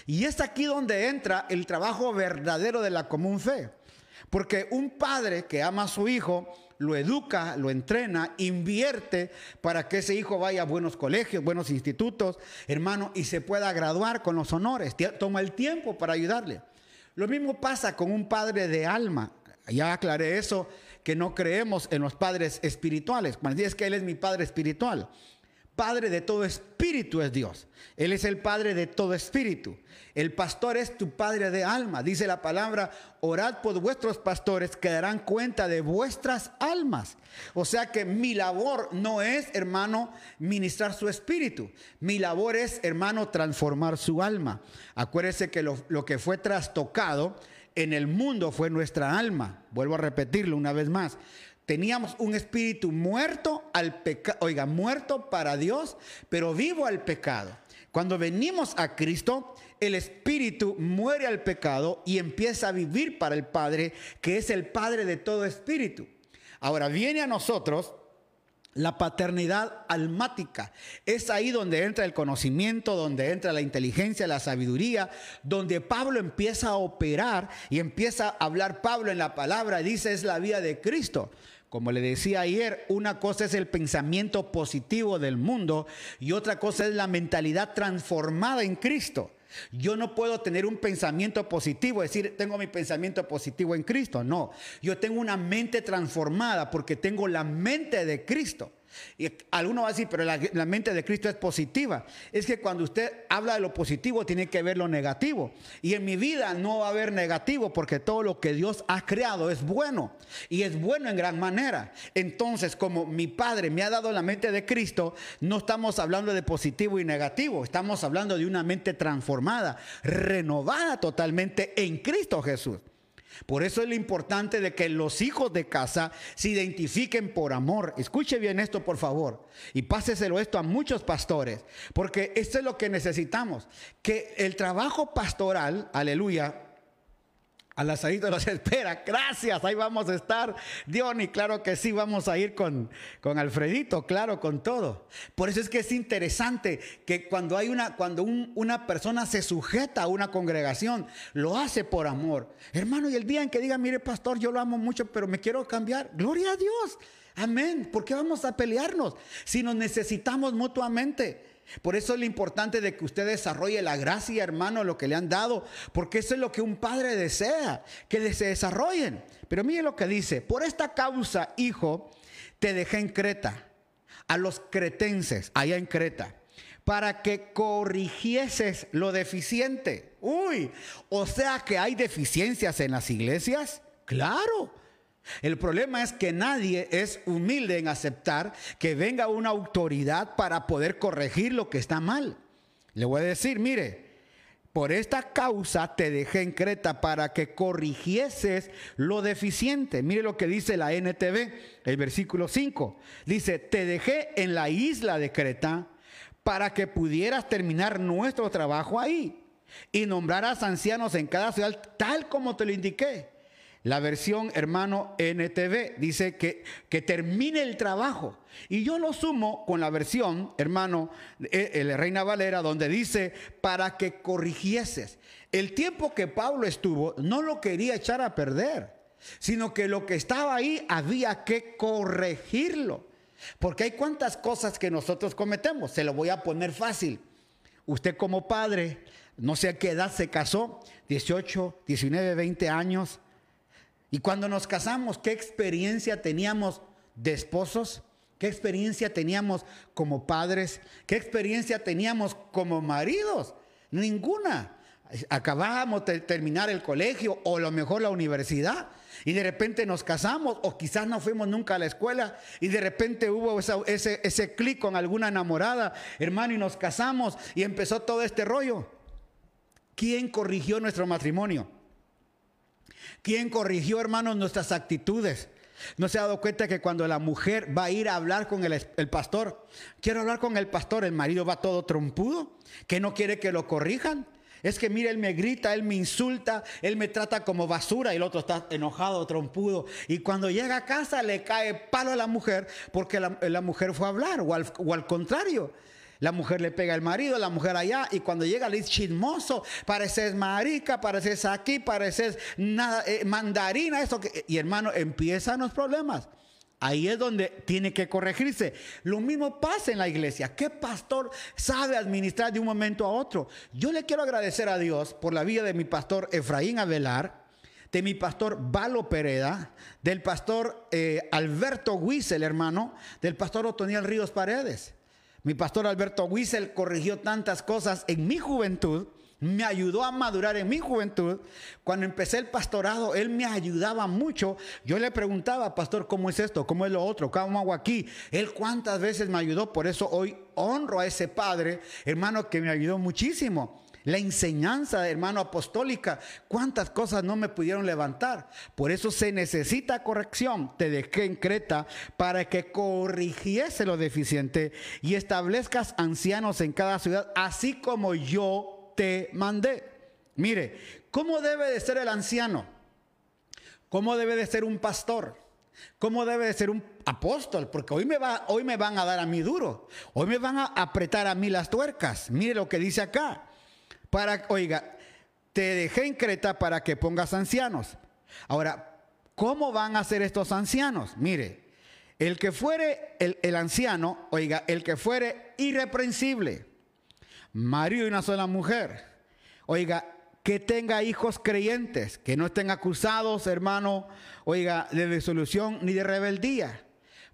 [SPEAKER 1] Y es aquí donde entra el trabajo verdadero de la común fe. Porque un padre que ama a su hijo lo educa, lo entrena, invierte para que ese hijo vaya a buenos colegios, buenos institutos, hermano, y se pueda graduar con los honores. Toma el tiempo para ayudarle. Lo mismo pasa con un padre de alma. Ya aclaré eso, que no creemos en los padres espirituales. Cuando es que Él es mi padre espiritual. Padre de todo espíritu es Dios. Él es el Padre de todo espíritu. El pastor es tu Padre de alma. Dice la palabra, orad por vuestros pastores que darán cuenta de vuestras almas. O sea que mi labor no es, hermano, ministrar su espíritu. Mi labor es, hermano, transformar su alma. Acuérdese que lo, lo que fue trastocado en el mundo fue nuestra alma. Vuelvo a repetirlo una vez más. Teníamos un espíritu muerto al pecado, oiga, muerto para Dios, pero vivo al pecado. Cuando venimos a Cristo, el espíritu muere al pecado y empieza a vivir para el Padre, que es el Padre de todo espíritu. Ahora viene a nosotros la paternidad almática. Es ahí donde entra el conocimiento, donde entra la inteligencia, la sabiduría, donde Pablo empieza a operar y empieza a hablar Pablo en la palabra, dice es la vida de Cristo. Como le decía ayer, una cosa es el pensamiento positivo del mundo y otra cosa es la mentalidad transformada en Cristo. Yo no puedo tener un pensamiento positivo, decir, tengo mi pensamiento positivo en Cristo. No, yo tengo una mente transformada porque tengo la mente de Cristo. Y alguno va a decir, pero la, mente de Cristo es positiva. Es que cuando usted habla de lo positivo, tiene que ver lo negativo. Y en mi vida no va a haber negativo porque todo lo que Dios ha creado es bueno. Y es bueno en gran manera. Entonces, como mi Padre me ha dado la mente de Cristo, no estamos hablando de positivo y negativo. Estamos hablando de una mente transformada, renovada totalmente en Cristo Jesús. Por eso es lo importante de que los hijos de casa se identifiquen por amor. Escuche bien esto, por favor, y páseselo esto a muchos pastores, porque esto es lo que necesitamos, que el trabajo pastoral, aleluya, a la salida nos espera. Gracias, ahí vamos a estar. Diony, claro que sí, vamos a ir con, con Alfredito, claro, con todo. Por eso es que es interesante que cuando hay una, cuando una persona se sujeta a una congregación, lo hace por amor. Hermano, y el día en que diga, mire, pastor, yo lo amo mucho, pero me quiero cambiar, gloria a Dios. Amén. ¿Por qué vamos a pelearnos si nos necesitamos mutuamente? Por eso es lo importante de que usted desarrolle la gracia, hermano, lo que le han dado, porque eso es lo que un padre desea, que se desarrollen. Pero mire lo que dice, por esta causa, hijo, te dejé en Creta, a los cretenses, allá en Creta, para que corrigieses lo deficiente. Uy, o sea que hay deficiencias en las iglesias. Claro, el problema es que nadie es humilde en aceptar que venga una autoridad para poder corregir lo que está mal. Le voy a decir, mire, por esta causa te dejé en Creta para que corrigieses lo deficiente. Mire lo que dice la NTV, el versículo 5. Dice, te dejé en la isla de Creta para que pudieras terminar nuestro trabajo ahí y nombrarás ancianos en cada ciudad tal como te lo indiqué. La versión, hermano, NTV dice que, que termine el trabajo. Y yo lo sumo con la versión, hermano, eh, el Reina Valera, donde dice, para que corrigieses. El tiempo que Pablo estuvo no lo quería echar a perder, sino que lo que estaba ahí había que corregirlo. Porque hay cuantas cosas que nosotros cometemos. Se lo voy a poner fácil. Usted como padre, no sé a qué edad se casó, 18, 19, 20 años y cuando nos casamos, ¿qué experiencia teníamos de esposos? ¿Qué experiencia teníamos como padres? ¿Qué experiencia teníamos como maridos? Ninguna. acabábamos de terminar el colegio o a lo mejor la universidad y de repente nos casamos o quizás no fuimos nunca a la escuela y de repente hubo ese, ese clic con alguna enamorada, hermano, y nos casamos y empezó todo este rollo. ¿Quién corrigió nuestro matrimonio? ¿Quién corrigió, hermanos, nuestras actitudes? ¿No se ha dado cuenta que cuando la mujer va a ir a hablar con el, pastor, quiero hablar con el pastor, el marido va todo trompudo, que no quiere que lo corrijan? Es que mire, él me grita, él me insulta, él me trata como basura y el otro está enojado, trompudo. Y cuando llega a casa le cae palo a la mujer porque la, mujer fue a hablar o al, contrario. La mujer le pega al marido, la mujer allá, y cuando llega le dice chismoso, pareces marica, pareces aquí, pareces nada, eh, mandarina, eso que, y hermano, empiezan los problemas. Ahí es donde tiene que corregirse. Lo mismo pasa en la iglesia. ¿Qué pastor sabe administrar de un momento a otro? Yo le quiero agradecer a Dios por la vida de mi pastor Efraín Avelar, de mi pastor Valo Pereda, del pastor eh, Alberto Wiesel, hermano, del pastor Otoniel Ríos Paredes. Mi pastor Alberto Wiesel corrigió tantas cosas en mi juventud me ayudó a madurar en mi juventud. Cuando empecé el pastorado, él me ayudaba mucho. Yo le preguntaba, pastor, ¿cómo es esto? ¿Cómo es lo otro? ¿Cómo hago aquí? Él cuántas veces me ayudó. Por eso hoy honro a ese padre, hermano, que me ayudó muchísimo. La enseñanza, hermano, apostólica, cuántas cosas no me pudieron levantar. Por eso se necesita corrección. Te dejé en Creta para que corrigiese lo deficiente y establezcas ancianos en cada ciudad, así como yo te mandé. Mire, ¿cómo debe de ser el anciano? ¿Cómo debe de ser un pastor? ¿Cómo debe de ser un apóstol? Porque hoy me, va, hoy me van a dar a mí duro. Hoy me van a apretar a mí las tuercas. Mire lo que dice acá. Para, oiga, te dejé en Creta para que pongas ancianos. Ahora, ¿cómo van a ser estos ancianos? Mire, el que fuere el, el anciano, oiga, el que fuere irreprensible marido y una sola mujer. Oiga, que tenga hijos creyentes, que no estén acusados, hermano, oiga, de disolución ni de rebeldía.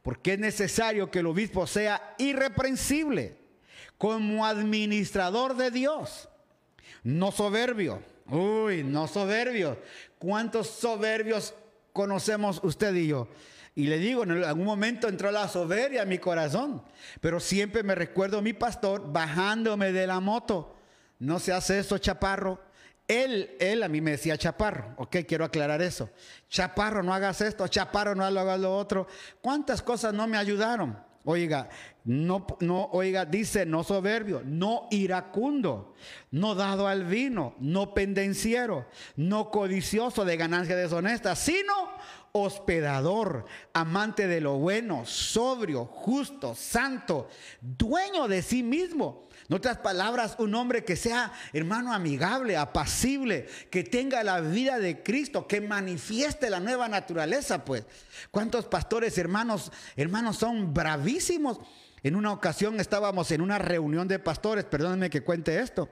[SPEAKER 1] Porque es necesario que el obispo sea irreprensible como administrador de Dios, no soberbio. Uy, no soberbio. ¿Cuántos soberbios conocemos usted y yo? Y le digo, en algún momento entró la soberbia en mi corazón, pero siempre me recuerdo a mi pastor bajándome de la moto. No se hace eso, chaparro. Él, él a mí me decía chaparro, ok, quiero aclarar eso. Chaparro, no hagas esto, chaparro, no hagas lo otro. ¿Cuántas cosas no me ayudaron? Oiga, no, no, oiga, dice no soberbio, no iracundo, no dado al vino, no pendenciero, no codicioso de ganancia deshonesta, sino hospedador, amante de lo bueno, sobrio, justo, santo, dueño de sí mismo. En otras palabras, un hombre que sea, hermano, amigable, apacible, que tenga la vida de Cristo, que manifieste la nueva naturaleza, pues. ¿Cuántos pastores, hermanos, hermanos, son bravísimos? En una ocasión estábamos en una reunión de pastores, perdónenme que cuente esto.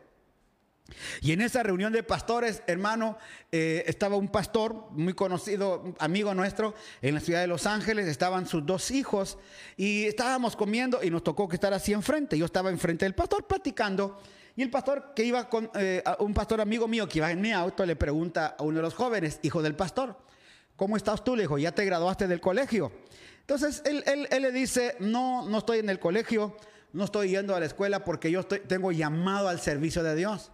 [SPEAKER 1] Y en esa reunión de pastores, hermano, eh, estaba un pastor muy conocido, amigo nuestro, en la ciudad de Los Ángeles, estaban sus dos hijos y estábamos comiendo y nos tocó que estar así enfrente. Yo estaba enfrente del pastor platicando y el pastor que iba con, eh, un pastor amigo mío que iba en mi auto le pregunta a uno de los jóvenes, hijo del pastor, ¿cómo estás tú? Le dijo, ¿ya te graduaste del colegio? Entonces él, él le dice, no, no estoy en el colegio, no estoy yendo a la escuela porque yo estoy, tengo llamado al servicio de Dios.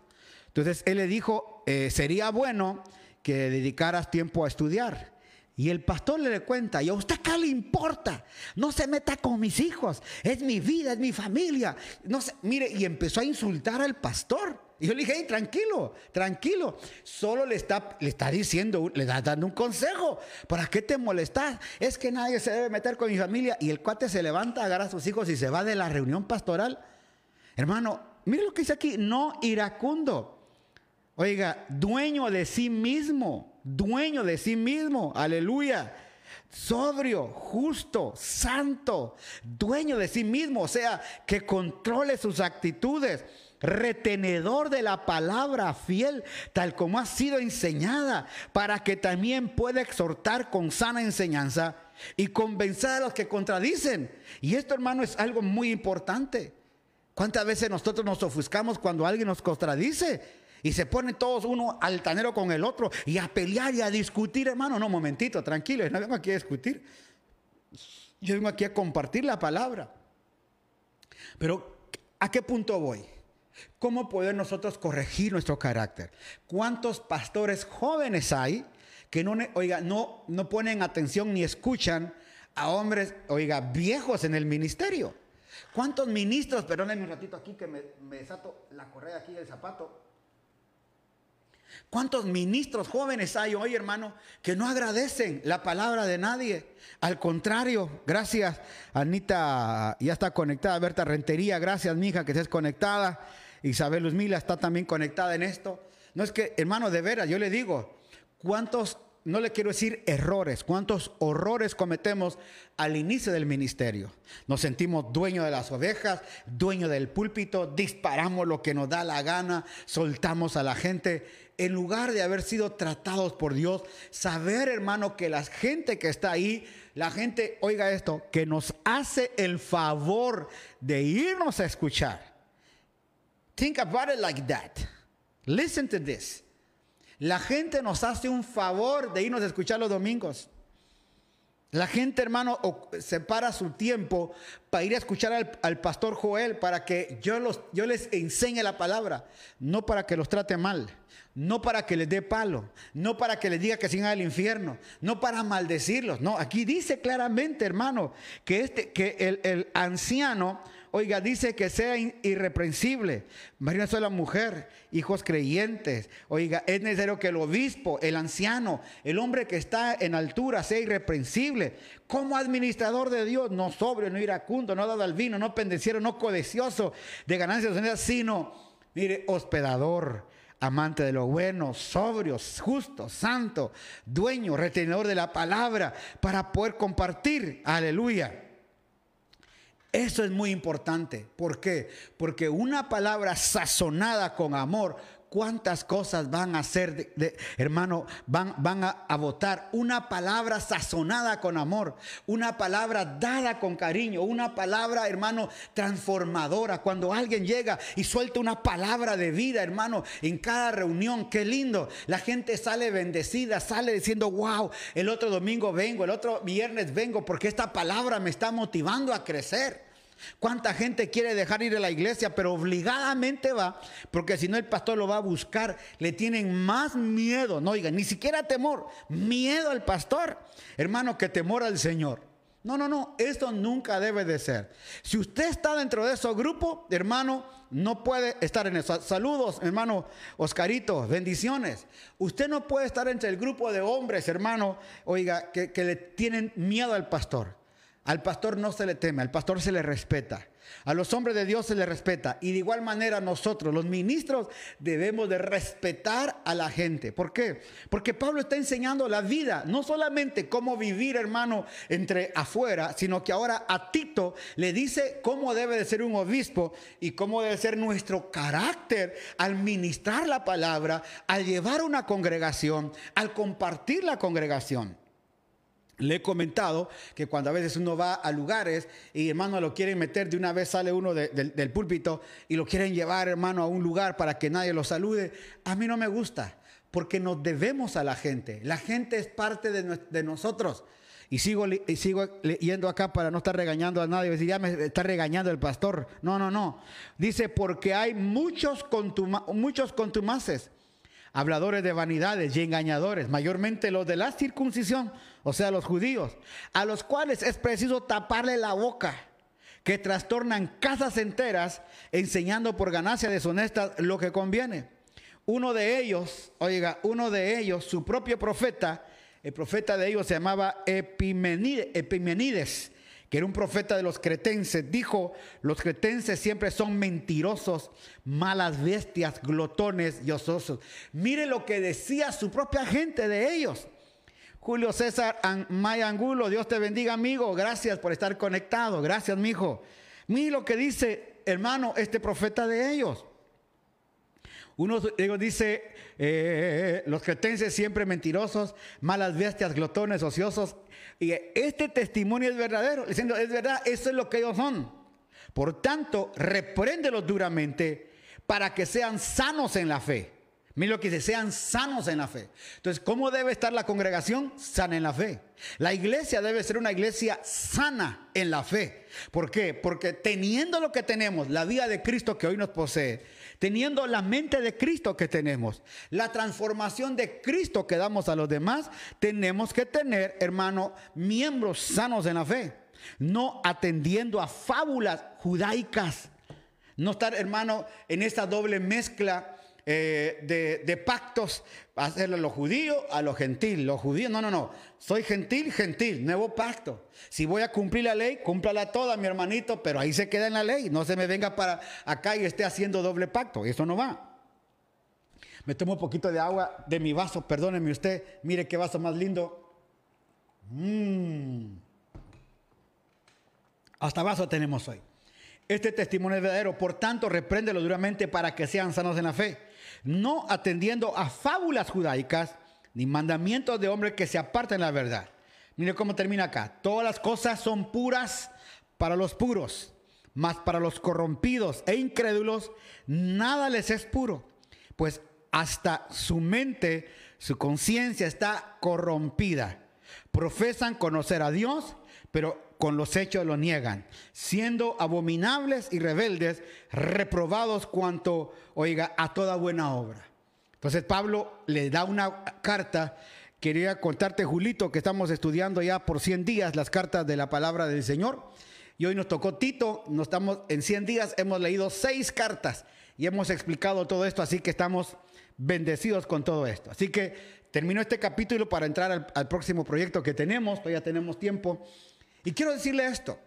[SPEAKER 1] Entonces él le dijo, eh, sería bueno que dedicaras tiempo a estudiar. Y el pastor le cuenta, ¿y a usted qué le importa? No se meta con mis hijos, es mi vida, es mi familia. No se, mire, y empezó a insultar al pastor. Y yo le dije, tranquilo, tranquilo. Solo le está, le está diciendo, le está dando un consejo. ¿Para qué te molestas? Es que nadie se debe meter con mi familia. Y el cuate se levanta, agarra a sus hijos y se va de la reunión pastoral. Hermano, mire lo que dice aquí, no iracundo Oiga, dueño de sí mismo, dueño de sí mismo, aleluya. Sobrio, justo, santo, dueño de sí mismo, o sea, que controle sus actitudes, retenedor de la palabra fiel, tal como ha sido enseñada, para que también pueda exhortar con sana enseñanza y convencer a los que contradicen. Y esto, hermano, es algo muy importante. ¿Cuántas veces nosotros nos ofuscamos cuando alguien nos contradice? Y se ponen todos uno altanero con el otro y a pelear y a discutir, hermano. No, momentito, tranquilo, no vengo aquí a discutir. Yo vengo aquí a compartir la palabra. Pero, ¿a qué punto voy? ¿Cómo poder nosotros corregir nuestro carácter? ¿Cuántos pastores jóvenes hay que no, oiga, no, no ponen atención ni escuchan a hombres, oiga, viejos en el ministerio? ¿Cuántos ministros, perdónenme un ratito aquí que me desato la correa aquí del zapato? ¿Cuántos ministros jóvenes hay hoy, hermano, que no agradecen la palabra de nadie? Al contrario, gracias, Anita, ya está conectada, Berta Rentería, gracias, mija, que estés conectada. Isabel Luzmila está también conectada en esto. No es que, hermano, de veras, yo le digo, ¿cuántos, no le quiero decir errores, cuántos horrores cometemos al inicio del ministerio? Nos sentimos dueños de las ovejas, dueños del púlpito, disparamos lo que nos da la gana, soltamos a la gente. En lugar de haber sido tratados por Dios, saber, hermano, que la gente que está ahí, la gente, oiga esto, que nos hace el favor de irnos a escuchar Think about it like that. Listen to this. La gente nos hace un favor de irnos a escuchar los domingos. La gente, hermano, separa su tiempo para ir a escuchar al, pastor Joel para que yo, los, les enseñe la palabra, no para que los trate mal, no para que les dé palo, no para que les diga que sigan al infierno, no para maldecirlos. No, aquí dice claramente, hermano, que, este, que el anciano Oiga, dice que sea irreprensible. María sola mujer, hijos creyentes. Oiga, es necesario que el obispo, el anciano, el hombre que está en altura sea irreprensible. Como administrador de Dios, no sobrio, no iracundo, no dado al vino, no pendeciero, no codicioso de ganancias, sino, mire, hospedador amante de lo bueno, sobrio, justo, santo, dueño, retenedor de la palabra, para poder compartir. Aleluya. Eso es muy importante. ¿Por qué? Porque una palabra sazonada con amor, ¿cuántas cosas van a hacer, hermano? Van, van a, a, votar. Una palabra sazonada con amor, una palabra dada con cariño, una palabra, hermano, transformadora. Cuando alguien llega y suelta una palabra de vida, hermano, en cada reunión, qué lindo. La gente sale bendecida, sale diciendo, wow, el otro domingo vengo, el otro viernes vengo, porque esta palabra me está motivando a crecer. ¿Cuánta gente quiere dejar ir a la iglesia, pero obligadamente va? Porque si no el pastor lo va a buscar, le tienen más miedo, no oigan, ni siquiera temor, miedo al pastor, hermano, que temor al Señor. No, no, no, esto nunca debe de ser. Si usted está dentro de ese grupo, hermano, no puede estar en eso. Saludos, hermano Oscarito, bendiciones. Usted no puede estar entre el grupo de hombres, hermano, oiga, que le tienen miedo al pastor. Al pastor no se le teme, al pastor se le respeta. A los hombres de Dios se les respeta. Y de igual manera nosotros, los ministros, debemos de respetar a la gente. ¿Por qué? Porque Pablo está enseñando la vida, no solamente cómo vivir, hermano, entre afuera, sino que ahora a Tito le dice cómo debe de ser un obispo y cómo debe ser nuestro carácter al ministrar la palabra, al llevar una congregación, al compartir la congregación. Le he comentado que cuando a veces uno va a lugares y hermano lo quieren meter, de una vez sale uno del púlpito y lo quieren llevar hermano a un lugar para que nadie lo salude. A mí no me gusta porque nos debemos a la gente. La gente es parte de, nosotros. Y sigo, y sigo leyendo acá para no estar regañando a nadie. Decir, ya me está regañando el pastor. No, no, no. Dice, porque hay muchos, muchos contumaces habladores de vanidades y engañadores, mayormente los de la circuncisión, o sea, los judíos, a los cuales es preciso taparle la boca, que trastornan casas enteras enseñando por ganancia deshonesta lo que conviene. Uno de ellos, oiga, uno de ellos, su propio profeta, el profeta de ellos se llamaba Epimenides que era un profeta de los cretenses, dijo, los cretenses siempre son mentirosos, malas bestias, glotones y ososos. Mire lo que decía su propia gente de ellos. Julio César Maya Angulo, Dios te bendiga, amigo. Gracias por estar conectado. Gracias, mi hijo. Mire lo que dice, hermano, este profeta de ellos. Uno de dice, eh, los cretenses siempre mentirosos, malas bestias, glotones, ociosos, y este testimonio es verdadero, diciendo, es verdad, eso es lo que ellos son. Por tanto, repréndelos duramente para que sean sanos en la fe. Mira lo que dice, sean sanos en la fe. Entonces, ¿cómo debe estar la congregación? Sana en la fe. La iglesia debe ser una iglesia sana en la fe. ¿Por qué? Porque teniendo lo que tenemos, la vida de Cristo que hoy nos posee, teniendo la mente de Cristo que tenemos, la transformación de Cristo que damos a los demás, tenemos que tener, hermano, miembros sanos en la fe. No atendiendo a fábulas judaicas. No estar, hermano, en esta doble mezcla eh, de, pactos, hacerlo a los judíos, a los gentiles. Los judíos, no, no, no. Soy gentil, gentil, nuevo pacto. Si voy a cumplir la ley, cúmplala toda, mi hermanito, pero ahí se queda en la ley. No se me venga para acá y esté haciendo doble pacto. Eso no va. Me tomo un poquito de agua de mi vaso, perdóneme usted. Mire qué vaso más lindo. Mm. Hasta vaso tenemos hoy. Este testimonio es verdadero, por tanto, repréndelo duramente para que sean sanos en la fe no atendiendo a fábulas judaicas ni mandamientos de hombres que se aparten de la verdad. Mire cómo termina acá. Todas las cosas son puras para los puros, mas para los corrompidos e incrédulos nada les es puro, pues hasta su mente, su conciencia está corrompida. Profesan conocer a Dios, pero con los hechos lo niegan, siendo abominables y rebeldes, reprobados cuanto, oiga, a toda buena obra. Entonces Pablo le da una carta, quería contarte, Julito, que estamos estudiando ya por 100 días las cartas de la palabra del Señor. Y hoy nos tocó Tito, nos estamos en 100 días hemos leído seis cartas y hemos explicado todo esto, así que estamos bendecidos con todo esto. Así que termino este capítulo para entrar al, al próximo proyecto que tenemos, todavía tenemos tiempo. Y quiero decirle esto.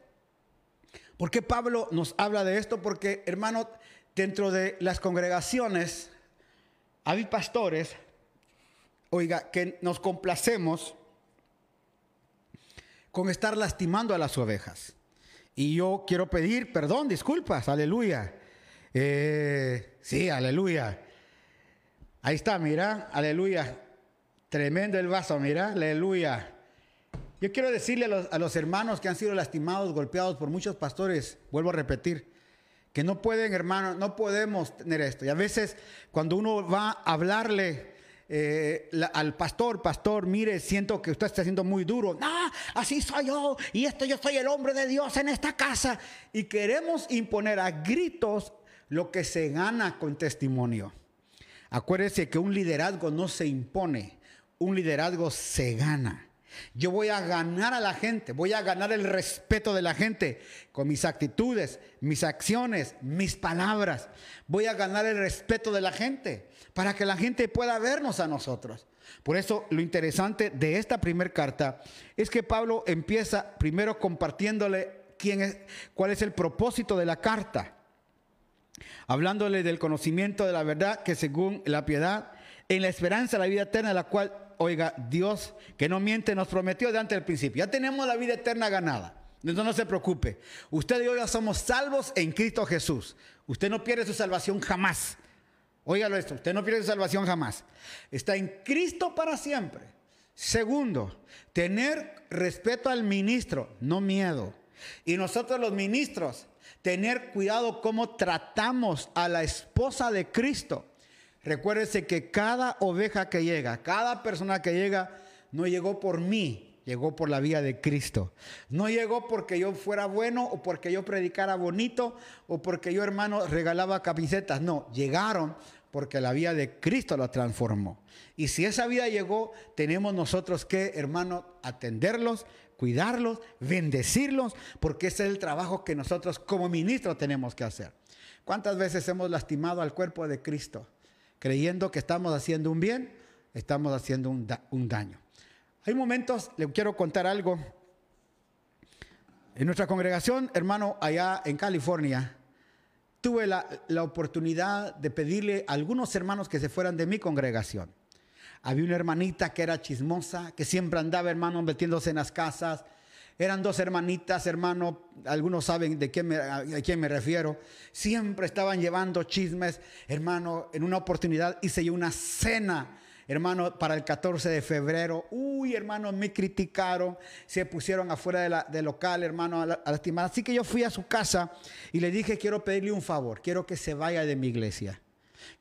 [SPEAKER 1] ¿Por qué Pablo nos habla de esto? Porque, hermano, dentro de las congregaciones hay pastores, oiga, que nos complacemos con estar lastimando a las ovejas. Y yo quiero pedir perdón, disculpas, aleluya. Eh, sí, aleluya. Ahí está, mira, aleluya. Tremendo el vaso, mira, aleluya. Yo quiero decirle a los, hermanos que han sido lastimados, golpeados por muchos pastores, vuelvo a repetir, que no pueden, hermanos, no podemos tener esto. Y a veces cuando uno va a hablarle eh, al pastor, pastor, mire, siento que usted está siendo muy duro. Ah, así soy yo y esto yo soy el hombre de Dios en esta casa. Y queremos imponer a gritos lo que se gana con testimonio. Acuérdese que un liderazgo no se impone, un liderazgo se gana. Yo voy a ganar a la gente, voy a ganar el respeto de la gente con mis actitudes, mis acciones, mis palabras. Voy a ganar el respeto de la gente para que la gente pueda vernos a nosotros. Por eso lo interesante de esta primera carta es que Pablo empieza primero compartiéndole quién es, cuál es el propósito de la carta, hablándole del conocimiento de la verdad que según la piedad, en la esperanza de la vida eterna, la cual oiga, Dios que no miente nos prometió de antes del principio. Ya tenemos la vida eterna ganada. Entonces no se preocupe. Usted y yo ya somos salvos en Cristo Jesús. Usted no pierde su salvación jamás. Óigalo esto, usted no pierde su salvación jamás. Está en Cristo para siempre. Segundo, tener respeto al ministro, no miedo. Y nosotros los ministros, tener cuidado cómo tratamos a la esposa de Cristo. Recuérdese que cada oveja que llega, cada persona que llega, no llegó por mí, llegó por la vía de Cristo. No llegó porque yo fuera bueno o porque yo predicara bonito o porque yo, hermano, regalaba camisetas. No, llegaron porque la vía de Cristo lo transformó. Y si esa vida llegó, tenemos nosotros que, hermano, atenderlos, cuidarlos, bendecirlos, porque ese es el trabajo que nosotros como ministros tenemos que hacer. ¿Cuántas veces hemos lastimado al cuerpo de Cristo? Creyendo que estamos haciendo un bien, estamos haciendo un, daño. Hay momentos, le quiero contar algo. En nuestra congregación, hermano, allá en California, tuve la, la, oportunidad de pedirle a algunos hermanos que se fueran de mi congregación. Había una hermanita que era chismosa, que siempre andaba, hermano, metiéndose en las casas, eran dos hermanitas, hermano, algunos saben de quién me, a quién me refiero. Siempre estaban llevando chismes, hermano. En una oportunidad hice yo una cena, hermano, para el 14 de febrero. Uy, hermano, me criticaron, se pusieron afuera de del local, hermano, a, Así que yo fui a su casa y le dije, quiero pedirle un favor, quiero que se vaya de mi iglesia.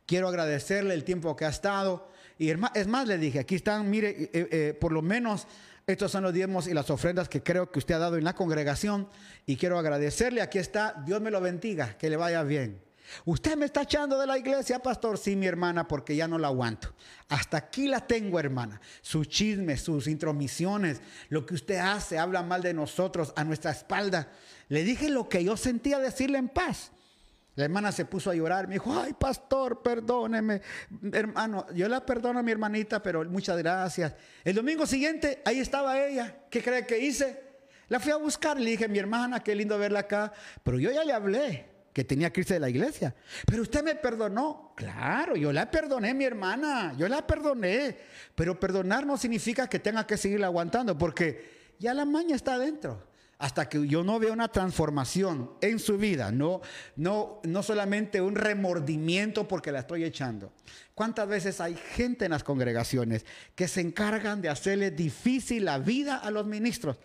[SPEAKER 1] Quiero agradecerle el tiempo que ha estado. Y es más, le dije, aquí están, mire, eh, eh, por lo menos estos son los diezmos y las ofrendas que creo que usted ha dado en la congregación. Y quiero agradecerle, aquí está, Dios me lo bendiga, que le vaya bien. Usted me está echando de la iglesia, pastor. Sí, mi hermana, porque ya no la aguanto. Hasta aquí la tengo, hermana. Sus chismes, sus intromisiones, lo que usted hace, habla mal de nosotros a nuestra espalda. Le dije lo que yo sentía decirle en paz. La hermana se puso a llorar, me dijo, ay pastor, perdóneme, hermano, yo la perdono a mi hermanita, pero muchas gracias. El domingo siguiente, ahí estaba ella, ¿qué cree que hice? La fui a buscar, le dije, mi hermana, qué lindo verla acá, pero yo ya le hablé que tenía que de la iglesia. Pero usted me perdonó. Claro, yo la perdoné, mi hermana, yo la perdoné. Pero perdonar no significa que tenga que seguir aguantando, porque ya la maña está adentro hasta que yo no vea una transformación en su vida, no, no, no solamente un remordimiento porque la estoy echando. ¿Cuántas veces hay gente en las congregaciones que se encargan de hacerle difícil la vida a los ministros?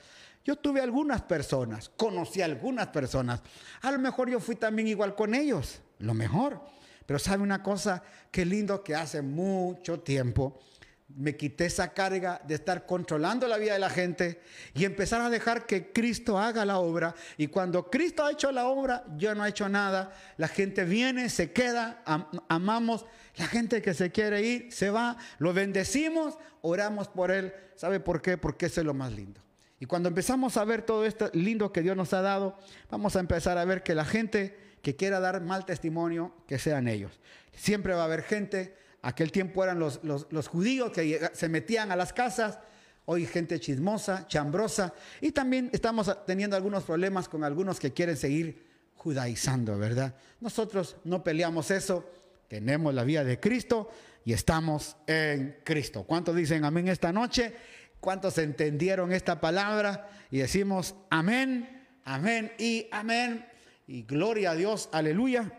[SPEAKER 1] Yo tuve algunas personas, conocí a algunas personas. A lo mejor yo fui también igual con ellos, lo mejor. Pero sabe una cosa, qué lindo que hace mucho tiempo me quité esa carga de estar controlando la vida de la gente y empezar a dejar que Cristo haga la obra. Y cuando Cristo ha hecho la obra, yo no he hecho nada. La gente viene, se queda, amamos. La gente que se quiere ir, se va, lo bendecimos, oramos por él. ¿Sabe por qué? Porque eso es lo más lindo. Y cuando empezamos a ver todo esto lindo que Dios nos ha dado, vamos a empezar a ver que la gente que quiera dar mal testimonio, que sean ellos. Siempre va a haber gente Aquel tiempo eran los, judíos que se metían a las casas, hoy gente chismosa, chambrosa, y también estamos teniendo algunos problemas con algunos que quieren seguir judaizando, ¿verdad? Nosotros no peleamos eso, tenemos la vida de Cristo y estamos en Cristo. ¿Cuántos dicen amén esta noche? ¿Cuántos entendieron esta palabra? Y decimos amén, amén y amén. Y gloria a Dios, aleluya.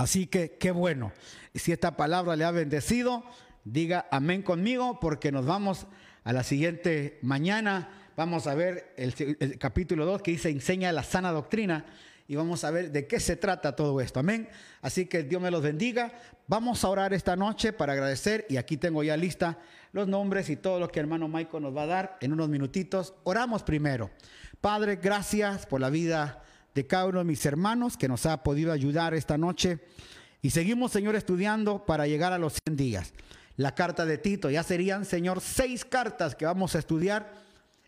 [SPEAKER 1] Así que qué bueno. Si esta palabra le ha bendecido, diga amén conmigo porque nos vamos a la siguiente mañana. Vamos a ver el, capítulo 2 que dice enseña la sana doctrina y vamos a ver de qué se trata todo esto. Amén. Así que Dios me los bendiga. Vamos a orar esta noche para agradecer y aquí tengo ya lista los nombres y todo lo que hermano Michael nos va a dar en unos minutitos. Oramos primero. Padre, gracias por la vida de cada uno de mis hermanos que nos ha podido ayudar esta noche. Y seguimos, Señor, estudiando para llegar a los 100 días. La carta de Tito, ya serían, Señor, seis cartas que vamos a estudiar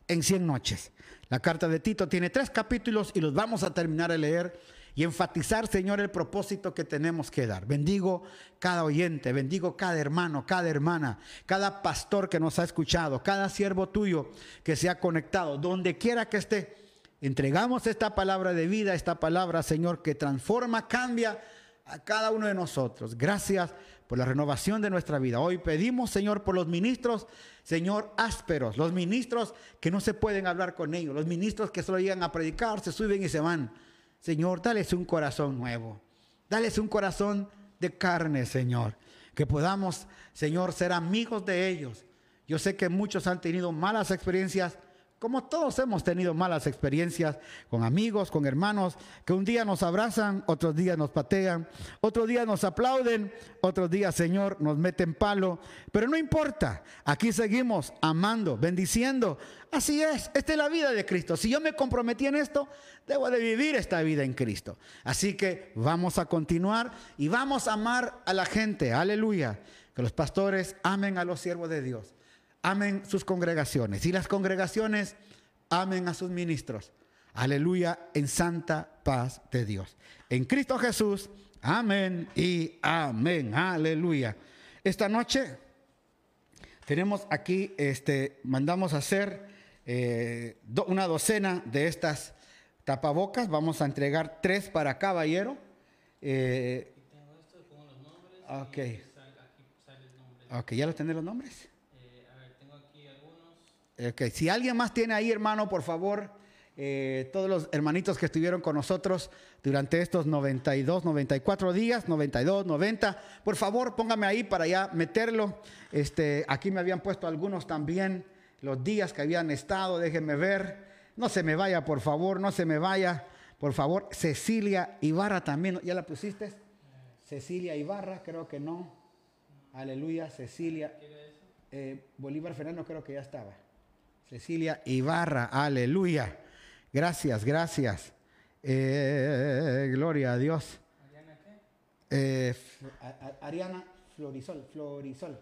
[SPEAKER 1] en 100 noches. La carta de Tito tiene tres capítulos y los vamos a terminar de leer y enfatizar, Señor, el propósito que tenemos que dar. Bendigo cada oyente, bendigo cada hermano, cada hermana, cada pastor que nos ha escuchado, cada siervo tuyo que se ha conectado, donde quiera que esté. Entregamos esta palabra de vida, esta palabra, Señor, que transforma, cambia a cada uno de nosotros. Gracias por la renovación de nuestra vida. Hoy pedimos, Señor, por los ministros, Señor, ásperos, los ministros que no se pueden hablar con ellos, los ministros que solo llegan a predicar, se suben y se van. Señor, dales un corazón nuevo. Dales un corazón de carne, Señor. Que podamos, Señor, ser amigos de ellos. Yo sé que muchos han tenido malas experiencias como todos hemos tenido malas experiencias con amigos, con hermanos, que un día nos abrazan, otros días nos patean, otros días nos aplauden, otros días, Señor, nos meten palo. Pero no importa, aquí seguimos amando, bendiciendo. Así es, esta es la vida de Cristo. Si yo me comprometí en esto, debo de vivir esta vida en Cristo. Así que vamos a continuar y vamos a amar a la gente. Aleluya. Que los pastores amen a los siervos de Dios amen sus congregaciones y las congregaciones amen a sus ministros. Aleluya, en santa paz de Dios. En Cristo Jesús, amén y amén. Aleluya. Esta noche tenemos aquí, este, mandamos a hacer eh, una docena de estas tapabocas. Vamos a entregar tres para caballero. Eh, ok. Ok, ¿ya los tenés los nombres? Si alguien más tiene ahí, hermano, por favor, eh, todos los hermanitos que estuvieron con nosotros durante estos 92, 94 días, 92, 90, por favor, póngame ahí para ya meterlo. Este, aquí me habían puesto algunos también, los días que habían estado, déjenme ver. No se me vaya, por favor, no se me vaya. Por favor, Cecilia Ibarra también, ¿ya la pusiste? Cecilia Ibarra, creo que no. Aleluya, Cecilia. Eh, Bolívar Fernando creo que ya estaba. Cecilia Ibarra, aleluya. Gracias, gracias. Eh, gloria a Dios. ¿Ariana qué? Eh, Ariana Florisol, Florisol.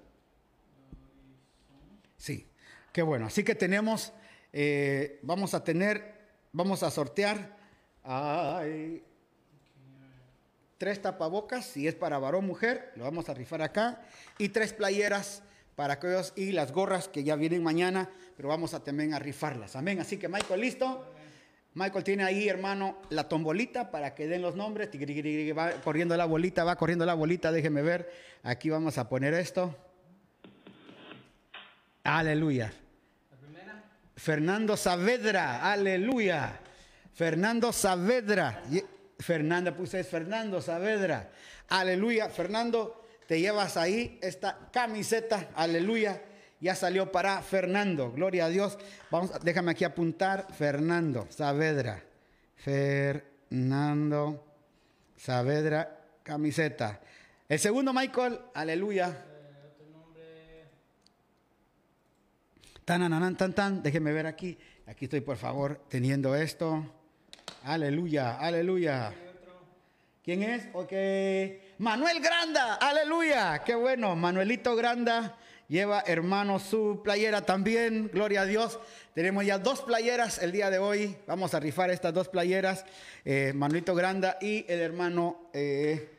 [SPEAKER 1] Sí, qué bueno. Así que tenemos, vamos a tener, vamos a sortear. Ay, tres tapabocas, si es para varón mujer, lo vamos a rifar acá, y tres playeras para aquellos y las gorras que ya vienen mañana, pero vamos a también a rifarlas. Amén. Así que Michael, listo. Michael tiene ahí, hermano, la tombolita para que den los nombres. Va corriendo la bolita, va corriendo la bolita, déjeme ver. Aquí vamos a poner esto. Aleluya. Fernando Saavedra, aleluya. Fernando Saavedra. Fernanda, puse es Fernando Saavedra. Aleluya. Fernando, te llevas ahí esta camiseta. Aleluya. Ya salió para Fernando. Gloria a Dios. Vamos, déjame aquí apuntar. Fernando Saavedra. Fernando Saavedra, camiseta. El segundo, Michael. Aleluya. Tan, tan, tan, Déjeme ver aquí. Aquí estoy, por favor, teniendo esto. Aleluya, aleluya. ¿Quién es? Ok. Manuel Granda, aleluya. Qué bueno. Manuelito Granda lleva, hermano, su playera también. Gloria a Dios. Tenemos ya dos playeras el día de hoy. Vamos a rifar estas dos playeras. Eh, Manuelito Granda y el hermano, eh,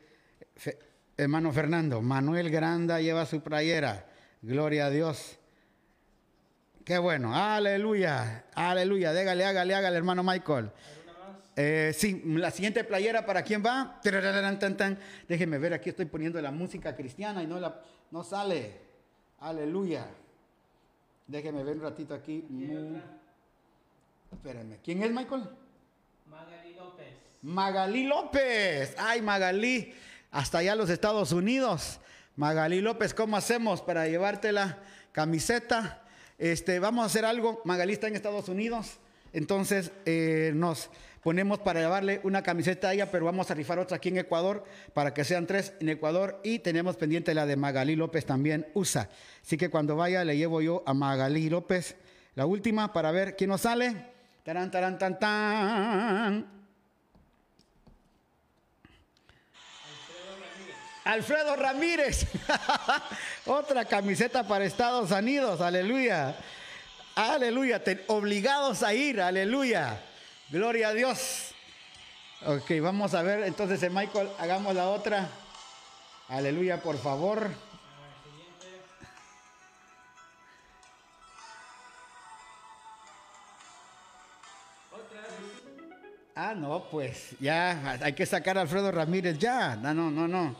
[SPEAKER 1] hermano Fernando. Manuel Granda lleva su playera. Gloria a Dios. Qué bueno. Aleluya. Aleluya. Dégale, hágale, hágale, hermano Michael. Eh, sí, la siguiente playera, ¿para quién va? Déjenme ver, aquí estoy poniendo la música cristiana y no, la, no sale. Aleluya. Déjenme ver un ratito aquí. Espérenme. ¿Quién es Michael?
[SPEAKER 2] Magalí López.
[SPEAKER 1] Magalí López. Ay, Magalí. Hasta allá los Estados Unidos. Magalí López, ¿cómo hacemos para llevarte la camiseta? Este, vamos a hacer algo. Magalí está en Estados Unidos. Entonces eh, nos ponemos para llevarle una camiseta a ella, pero vamos a rifar otra aquí en Ecuador para que sean tres en Ecuador y tenemos pendiente la de Magalí López también usa. Así que cuando vaya le llevo yo a Magalí López la última para ver quién nos sale. Tarán, tarán, tan, tan. Alfredo Ramírez. Otra camiseta para Estados Unidos. Aleluya. Aleluya. obligados a ir. Aleluya. Gloria a Dios. Ok, vamos a ver entonces, Michael, hagamos la otra. Aleluya, por favor. Ah, no, pues ya hay que sacar a Alfredo Ramírez ya. No, no, no, no.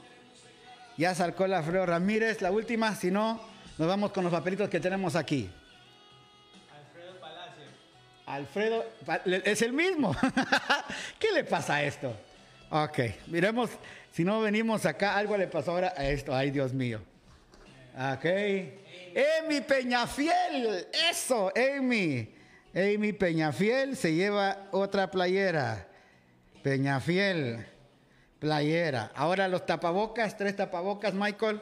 [SPEAKER 1] Ya sacó el Alfredo Ramírez, la última, si no, nos vamos con los papelitos que tenemos aquí. Alfredo, es el mismo. ¿Qué le pasa a esto? Ok, miremos, si no venimos acá, algo le pasó ahora a esto. Ay, Dios mío. Ok. Amy Peñafiel, eso, Amy. Amy Peñafiel se lleva otra playera. Peñafiel, playera. Ahora los tapabocas, tres tapabocas, Michael.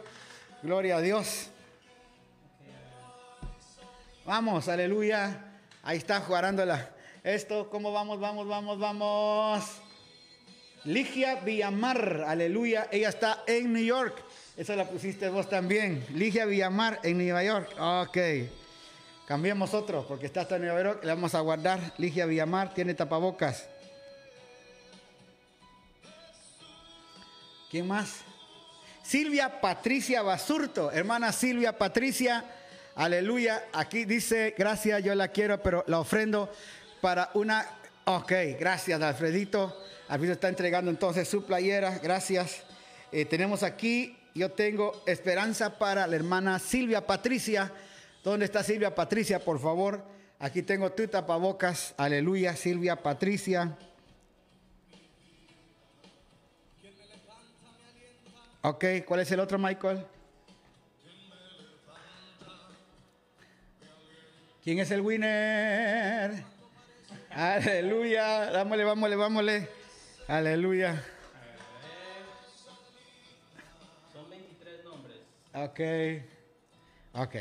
[SPEAKER 1] Gloria a Dios. Vamos, aleluya. Ahí está jugándola. Esto, ¿cómo vamos? Vamos, vamos, vamos. Ligia Villamar, aleluya. Ella está en New York. Esa la pusiste vos también. Ligia Villamar en Nueva York. Ok. Cambiemos otro porque está hasta Nueva York. Le vamos a guardar. Ligia Villamar tiene tapabocas. ¿Quién más? Silvia Patricia Basurto. Hermana Silvia Patricia. Aleluya. Aquí dice, gracias, yo la quiero, pero la ofrendo para una... Ok, gracias, Alfredito. Alfredo está entregando entonces su playera. Gracias. Eh, tenemos aquí, yo tengo esperanza para la hermana Silvia Patricia. ¿Dónde está Silvia Patricia, por favor? Aquí tengo tu tapabocas. Aleluya, Silvia Patricia. Ok, ¿cuál es el otro, Michael? ¿Quién es el winner? Aleluya. Vámosle, vámosle, vámosle. Aleluya. Ok. Ok.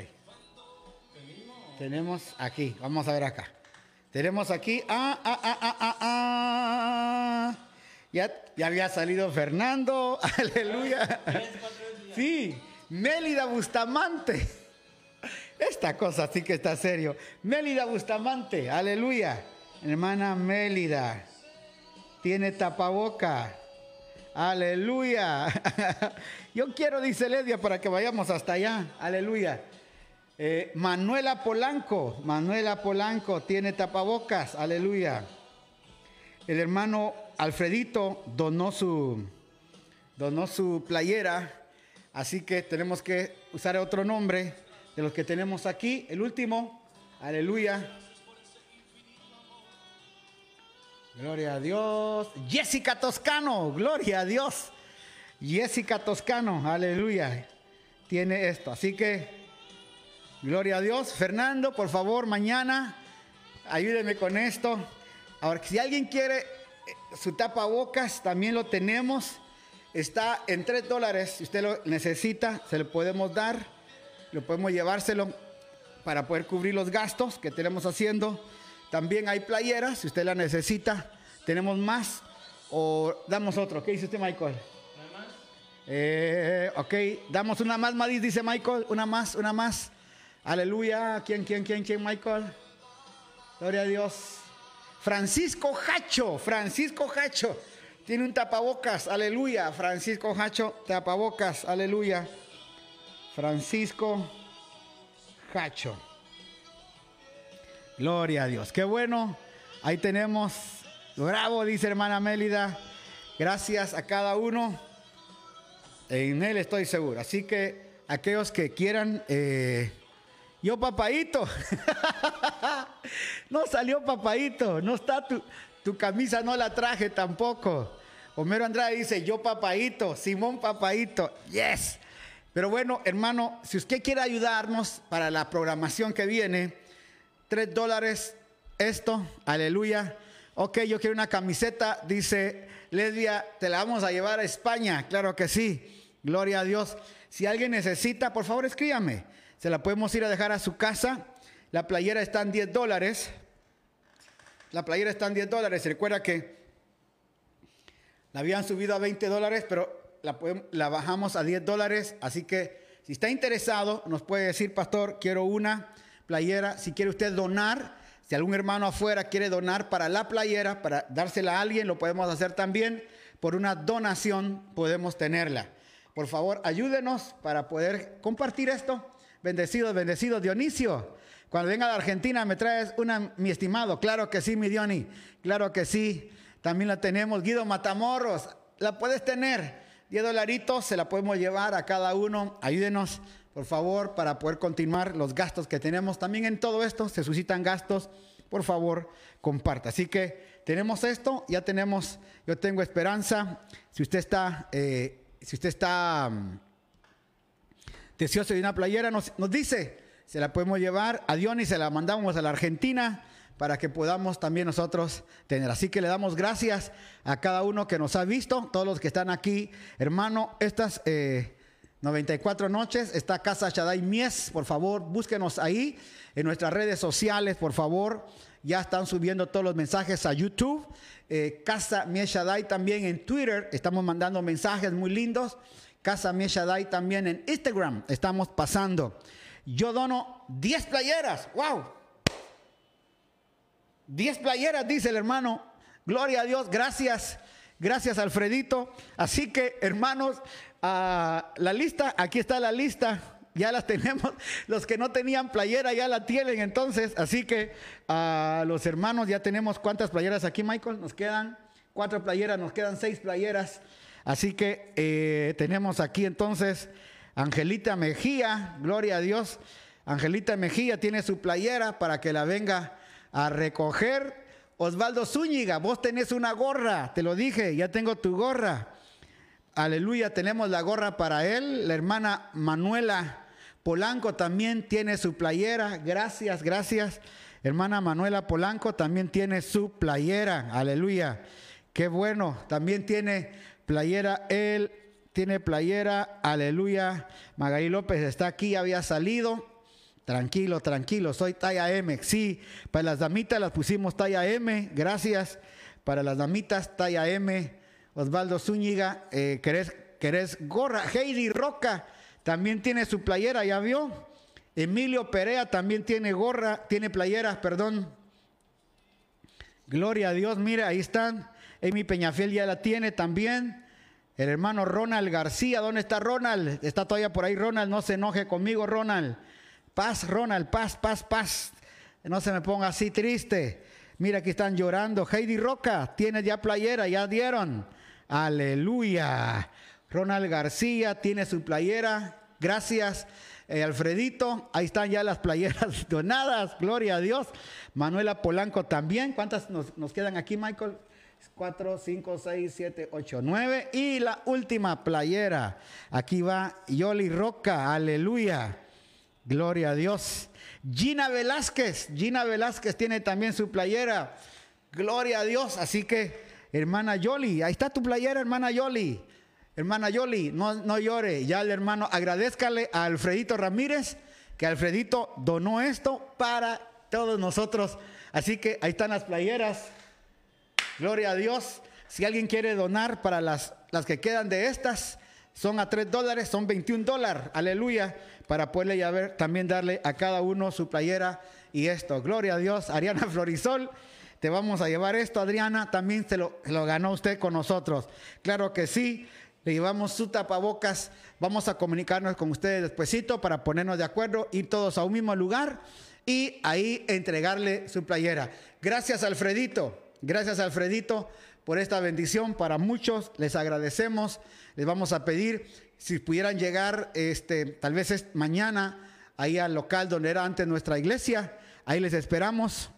[SPEAKER 1] Tenemos aquí, vamos a ver acá. Tenemos aquí. Ah, ah, ah, ah, ah, ah. Ya, ya había salido Fernando. Aleluya. Sí. Mélida Bustamante. Esta cosa sí que está serio. Mélida Bustamante. Aleluya. Hermana Mélida. Tiene tapaboca. Aleluya. Yo quiero, dice Ledia, para que vayamos hasta allá. Aleluya. Eh, Manuela Polanco, Manuela Polanco tiene tapabocas, aleluya. El hermano Alfredito donó su, donó su playera, así que tenemos que usar otro nombre de los que tenemos aquí. El último, aleluya. Gloria a Dios. Jessica Toscano, gloria a Dios. Jessica Toscano, aleluya. Tiene esto, así que Gloria a Dios. Fernando, por favor, mañana ayúdeme con esto. Ahora, si alguien quiere eh, su tapabocas, también lo tenemos. Está en 3 dólares. Si usted lo necesita, se lo podemos dar. Lo podemos llevárselo para poder cubrir los gastos que tenemos haciendo. También hay playeras, si usted la necesita. Tenemos más o damos otro. ¿Qué dice usted, Michael? ¿Una más? Eh, ok, damos una más, Madis, dice Michael. Una más, una más. Aleluya. ¿Quién, quién, quién, quién, Michael? Gloria a Dios. Francisco Hacho, Francisco Hacho. Tiene un tapabocas, aleluya. Francisco Hacho, tapabocas, aleluya. Francisco Hacho. Gloria a Dios. Qué bueno. Ahí tenemos. Bravo, dice hermana Mélida. Gracias a cada uno. En él estoy seguro. Así que aquellos que quieran eh, yo papaito. no salió papaito. No está tu, tu camisa, no la traje tampoco. Homero Andrade dice, yo papaito. Simón papaito. Yes. Pero bueno, hermano, si usted quiere ayudarnos para la programación que viene, tres dólares esto, aleluya. Ok, yo quiero una camiseta, dice Lesbia, te la vamos a llevar a España. Claro que sí, gloria a Dios. Si alguien necesita, por favor escríbame se la podemos ir a dejar a su casa. La playera está en 10 dólares. La playera está en 10 dólares. Recuerda que la habían subido a 20 dólares, pero la, bajamos a 10 dólares. Así que si está interesado, nos puede decir, pastor, quiero una playera. Si quiere usted donar, si algún hermano afuera quiere donar para la playera, para dársela a alguien, lo podemos hacer también. Por una donación podemos tenerla. Por favor, ayúdenos para poder compartir esto Bendecidos, bendecidos. Dionisio, cuando venga de Argentina me traes una, mi estimado. Claro que sí, mi Diony. Claro que sí. También la tenemos. Guido Matamorros, la puedes tener. 10 dolaritos, se la podemos llevar a cada uno. Ayúdenos, por favor, para poder continuar los gastos que tenemos. También en todo esto se suscitan gastos. Por favor, comparta. Así que tenemos esto, ya tenemos, yo tengo esperanza. Si usted está, eh, si usted está mm, deseoso de una playera, nos, dice, se la podemos llevar a Dion y se la mandamos a la Argentina para que podamos también nosotros tener. Así que le damos gracias a cada uno que nos ha visto, todos los que están aquí. Hermano, estas 94 eh, noches está Casa Shaddai Mies, por favor, búsquenos ahí en nuestras redes sociales, por favor. Ya están subiendo todos los mensajes a YouTube. Eh, Casa Mies Shaddai también en Twitter, estamos mandando mensajes muy lindos. Casa Mieshadai también en Instagram. Estamos pasando. Yo dono 10 playeras. ¡Wow! 10 playeras, dice el hermano. Gloria a Dios. Gracias. Gracias, Alfredito. Así que, hermanos, la lista, aquí está la lista. Ya la tenemos. Los que no tenían playera ya la tienen entonces. Así que a los hermanos ya tenemos cuántas playeras aquí, Michael. Nos quedan cuatro playeras, nos quedan seis playeras. Así que eh, tenemos aquí entonces Angelita Mejía, gloria a Dios. Angelita Mejía tiene su playera para que la venga a recoger. Osvaldo Zúñiga, vos tenés una gorra, te lo dije, ya tengo tu gorra. Aleluya, tenemos la gorra para él. La hermana Manuela Polanco también tiene su playera. Gracias, gracias. Hermana Manuela Polanco también tiene su playera. Aleluya. Qué bueno. También tiene playera el tiene playera, aleluya. Magali López está aquí, había salido. Tranquilo, tranquilo, soy talla M. Sí, para las damitas las pusimos talla M, gracias. Para las damitas, talla M. Osvaldo Zúñiga, eh, ¿querés, ¿querés gorra? Heidi Roca también tiene su playera, ¿ya vio? Emilio Perea también tiene gorra, tiene playeras, perdón. Gloria a Dios, mire, ahí están. Amy Peñafiel ya la tiene también. El hermano Ronald García, ¿dónde está Ronald? Está todavía por ahí Ronald, no se enoje conmigo Ronald. Paz, Ronald, paz, paz, paz. No se me ponga así triste. Mira, aquí están llorando. Heidi Roca, tiene ya playera, ya dieron. Aleluya. Ronald García tiene su playera. Gracias. Eh, Alfredito, ahí están ya las playeras donadas. Gloria a Dios. Manuela Polanco también. ¿Cuántas nos, nos quedan aquí, Michael? 4, 5, 6, 7, 8, 9. Y la última playera. Aquí va Yoli Roca. Aleluya. Gloria a Dios. Gina Velázquez. Gina Velázquez tiene también su playera. Gloria a Dios. Así que, hermana Yoli, ahí está tu playera, hermana Yoli. Hermana Yoli, no, no llore. Ya el hermano, agradezcale a Alfredito Ramírez, que Alfredito donó esto para todos nosotros. Así que ahí están las playeras. Gloria a Dios. Si alguien quiere donar para las, las que quedan de estas, son a 3 dólares, son 21 dólares. Aleluya. Para poderle ya ver, también darle a cada uno su playera y esto. Gloria a Dios. Ariana Florisol, te vamos a llevar esto, Adriana. También se lo, lo ganó usted con nosotros. Claro que sí. Le llevamos su tapabocas. Vamos a comunicarnos con ustedes despuesito para ponernos de acuerdo, ir todos a un mismo lugar y ahí entregarle su playera. Gracias, Alfredito. Gracias, Alfredito, por esta bendición. Para muchos les agradecemos. Les vamos a pedir si pudieran llegar, este, tal vez es mañana, ahí al local donde era antes nuestra iglesia. Ahí les esperamos.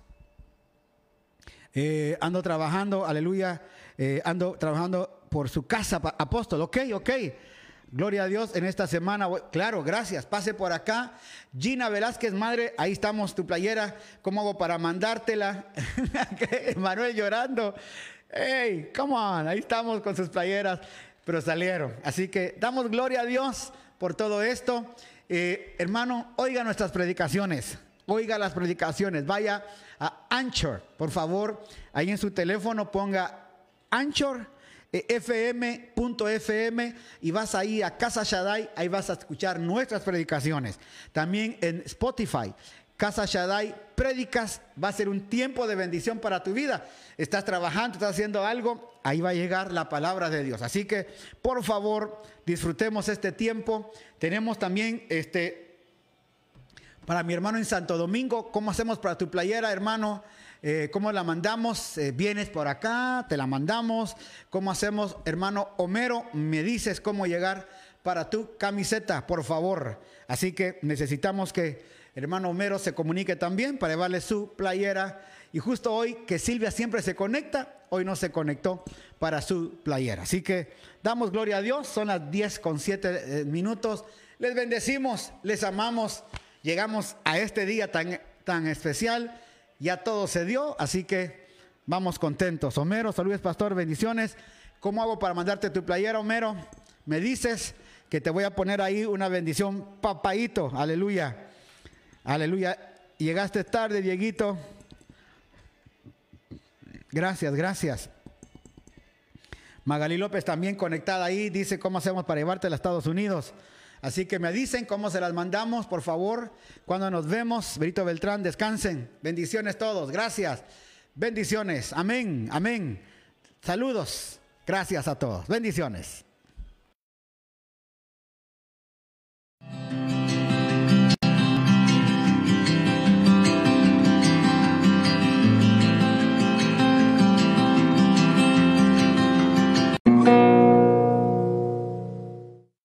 [SPEAKER 1] Eh, ando trabajando, aleluya. Eh, ando trabajando por su casa, apóstol. Ok, ok. Gloria a Dios en esta semana. Claro, gracias. Pase por acá. Gina Velázquez, madre, ahí estamos tu playera. ¿Cómo hago para mandártela? Manuel llorando. Hey, come on, ahí estamos con sus playeras, pero salieron. Así que damos gloria a Dios por todo esto. Eh, hermano, oiga nuestras predicaciones. Oiga las predicaciones. Vaya a Anchor, por favor. Ahí en su teléfono ponga Anchor fm.fm y vas ahí a Casa Shaddai, ahí vas a escuchar nuestras predicaciones. También en Spotify, Casa Shaddai, prédicas, va a ser un tiempo de bendición para tu vida. Estás trabajando, estás haciendo algo, ahí va a llegar la palabra de Dios. Así que, por favor, disfrutemos este tiempo. Tenemos también este para mi hermano en Santo Domingo, ¿cómo hacemos para tu playera, hermano? Eh, ¿Cómo la mandamos? Eh, vienes por acá, te la mandamos. ¿Cómo hacemos, hermano Homero? Me dices cómo llegar para tu camiseta, por favor. Así que necesitamos que hermano Homero se comunique también para llevarle su playera. Y justo hoy que Silvia siempre se conecta, hoy no se conectó para su playera. Así que damos gloria a Dios, son las 10 con 7 eh, minutos. Les bendecimos, les amamos. Llegamos a este día tan, tan especial ya todo se dio, así que vamos contentos. Homero, saludos, pastor, bendiciones. ¿Cómo hago para mandarte tu playera, Homero? Me dices que te voy a poner ahí una bendición, papaito, aleluya, aleluya. Llegaste tarde, Dieguito. Gracias, gracias. Magali López también conectada ahí, dice cómo hacemos para llevarte a Estados Unidos. Así que me dicen cómo se las mandamos, por favor. Cuando nos vemos, Brito Beltrán, descansen. Bendiciones todos. Gracias. Bendiciones. Amén. Amén. Saludos. Gracias a todos. Bendiciones.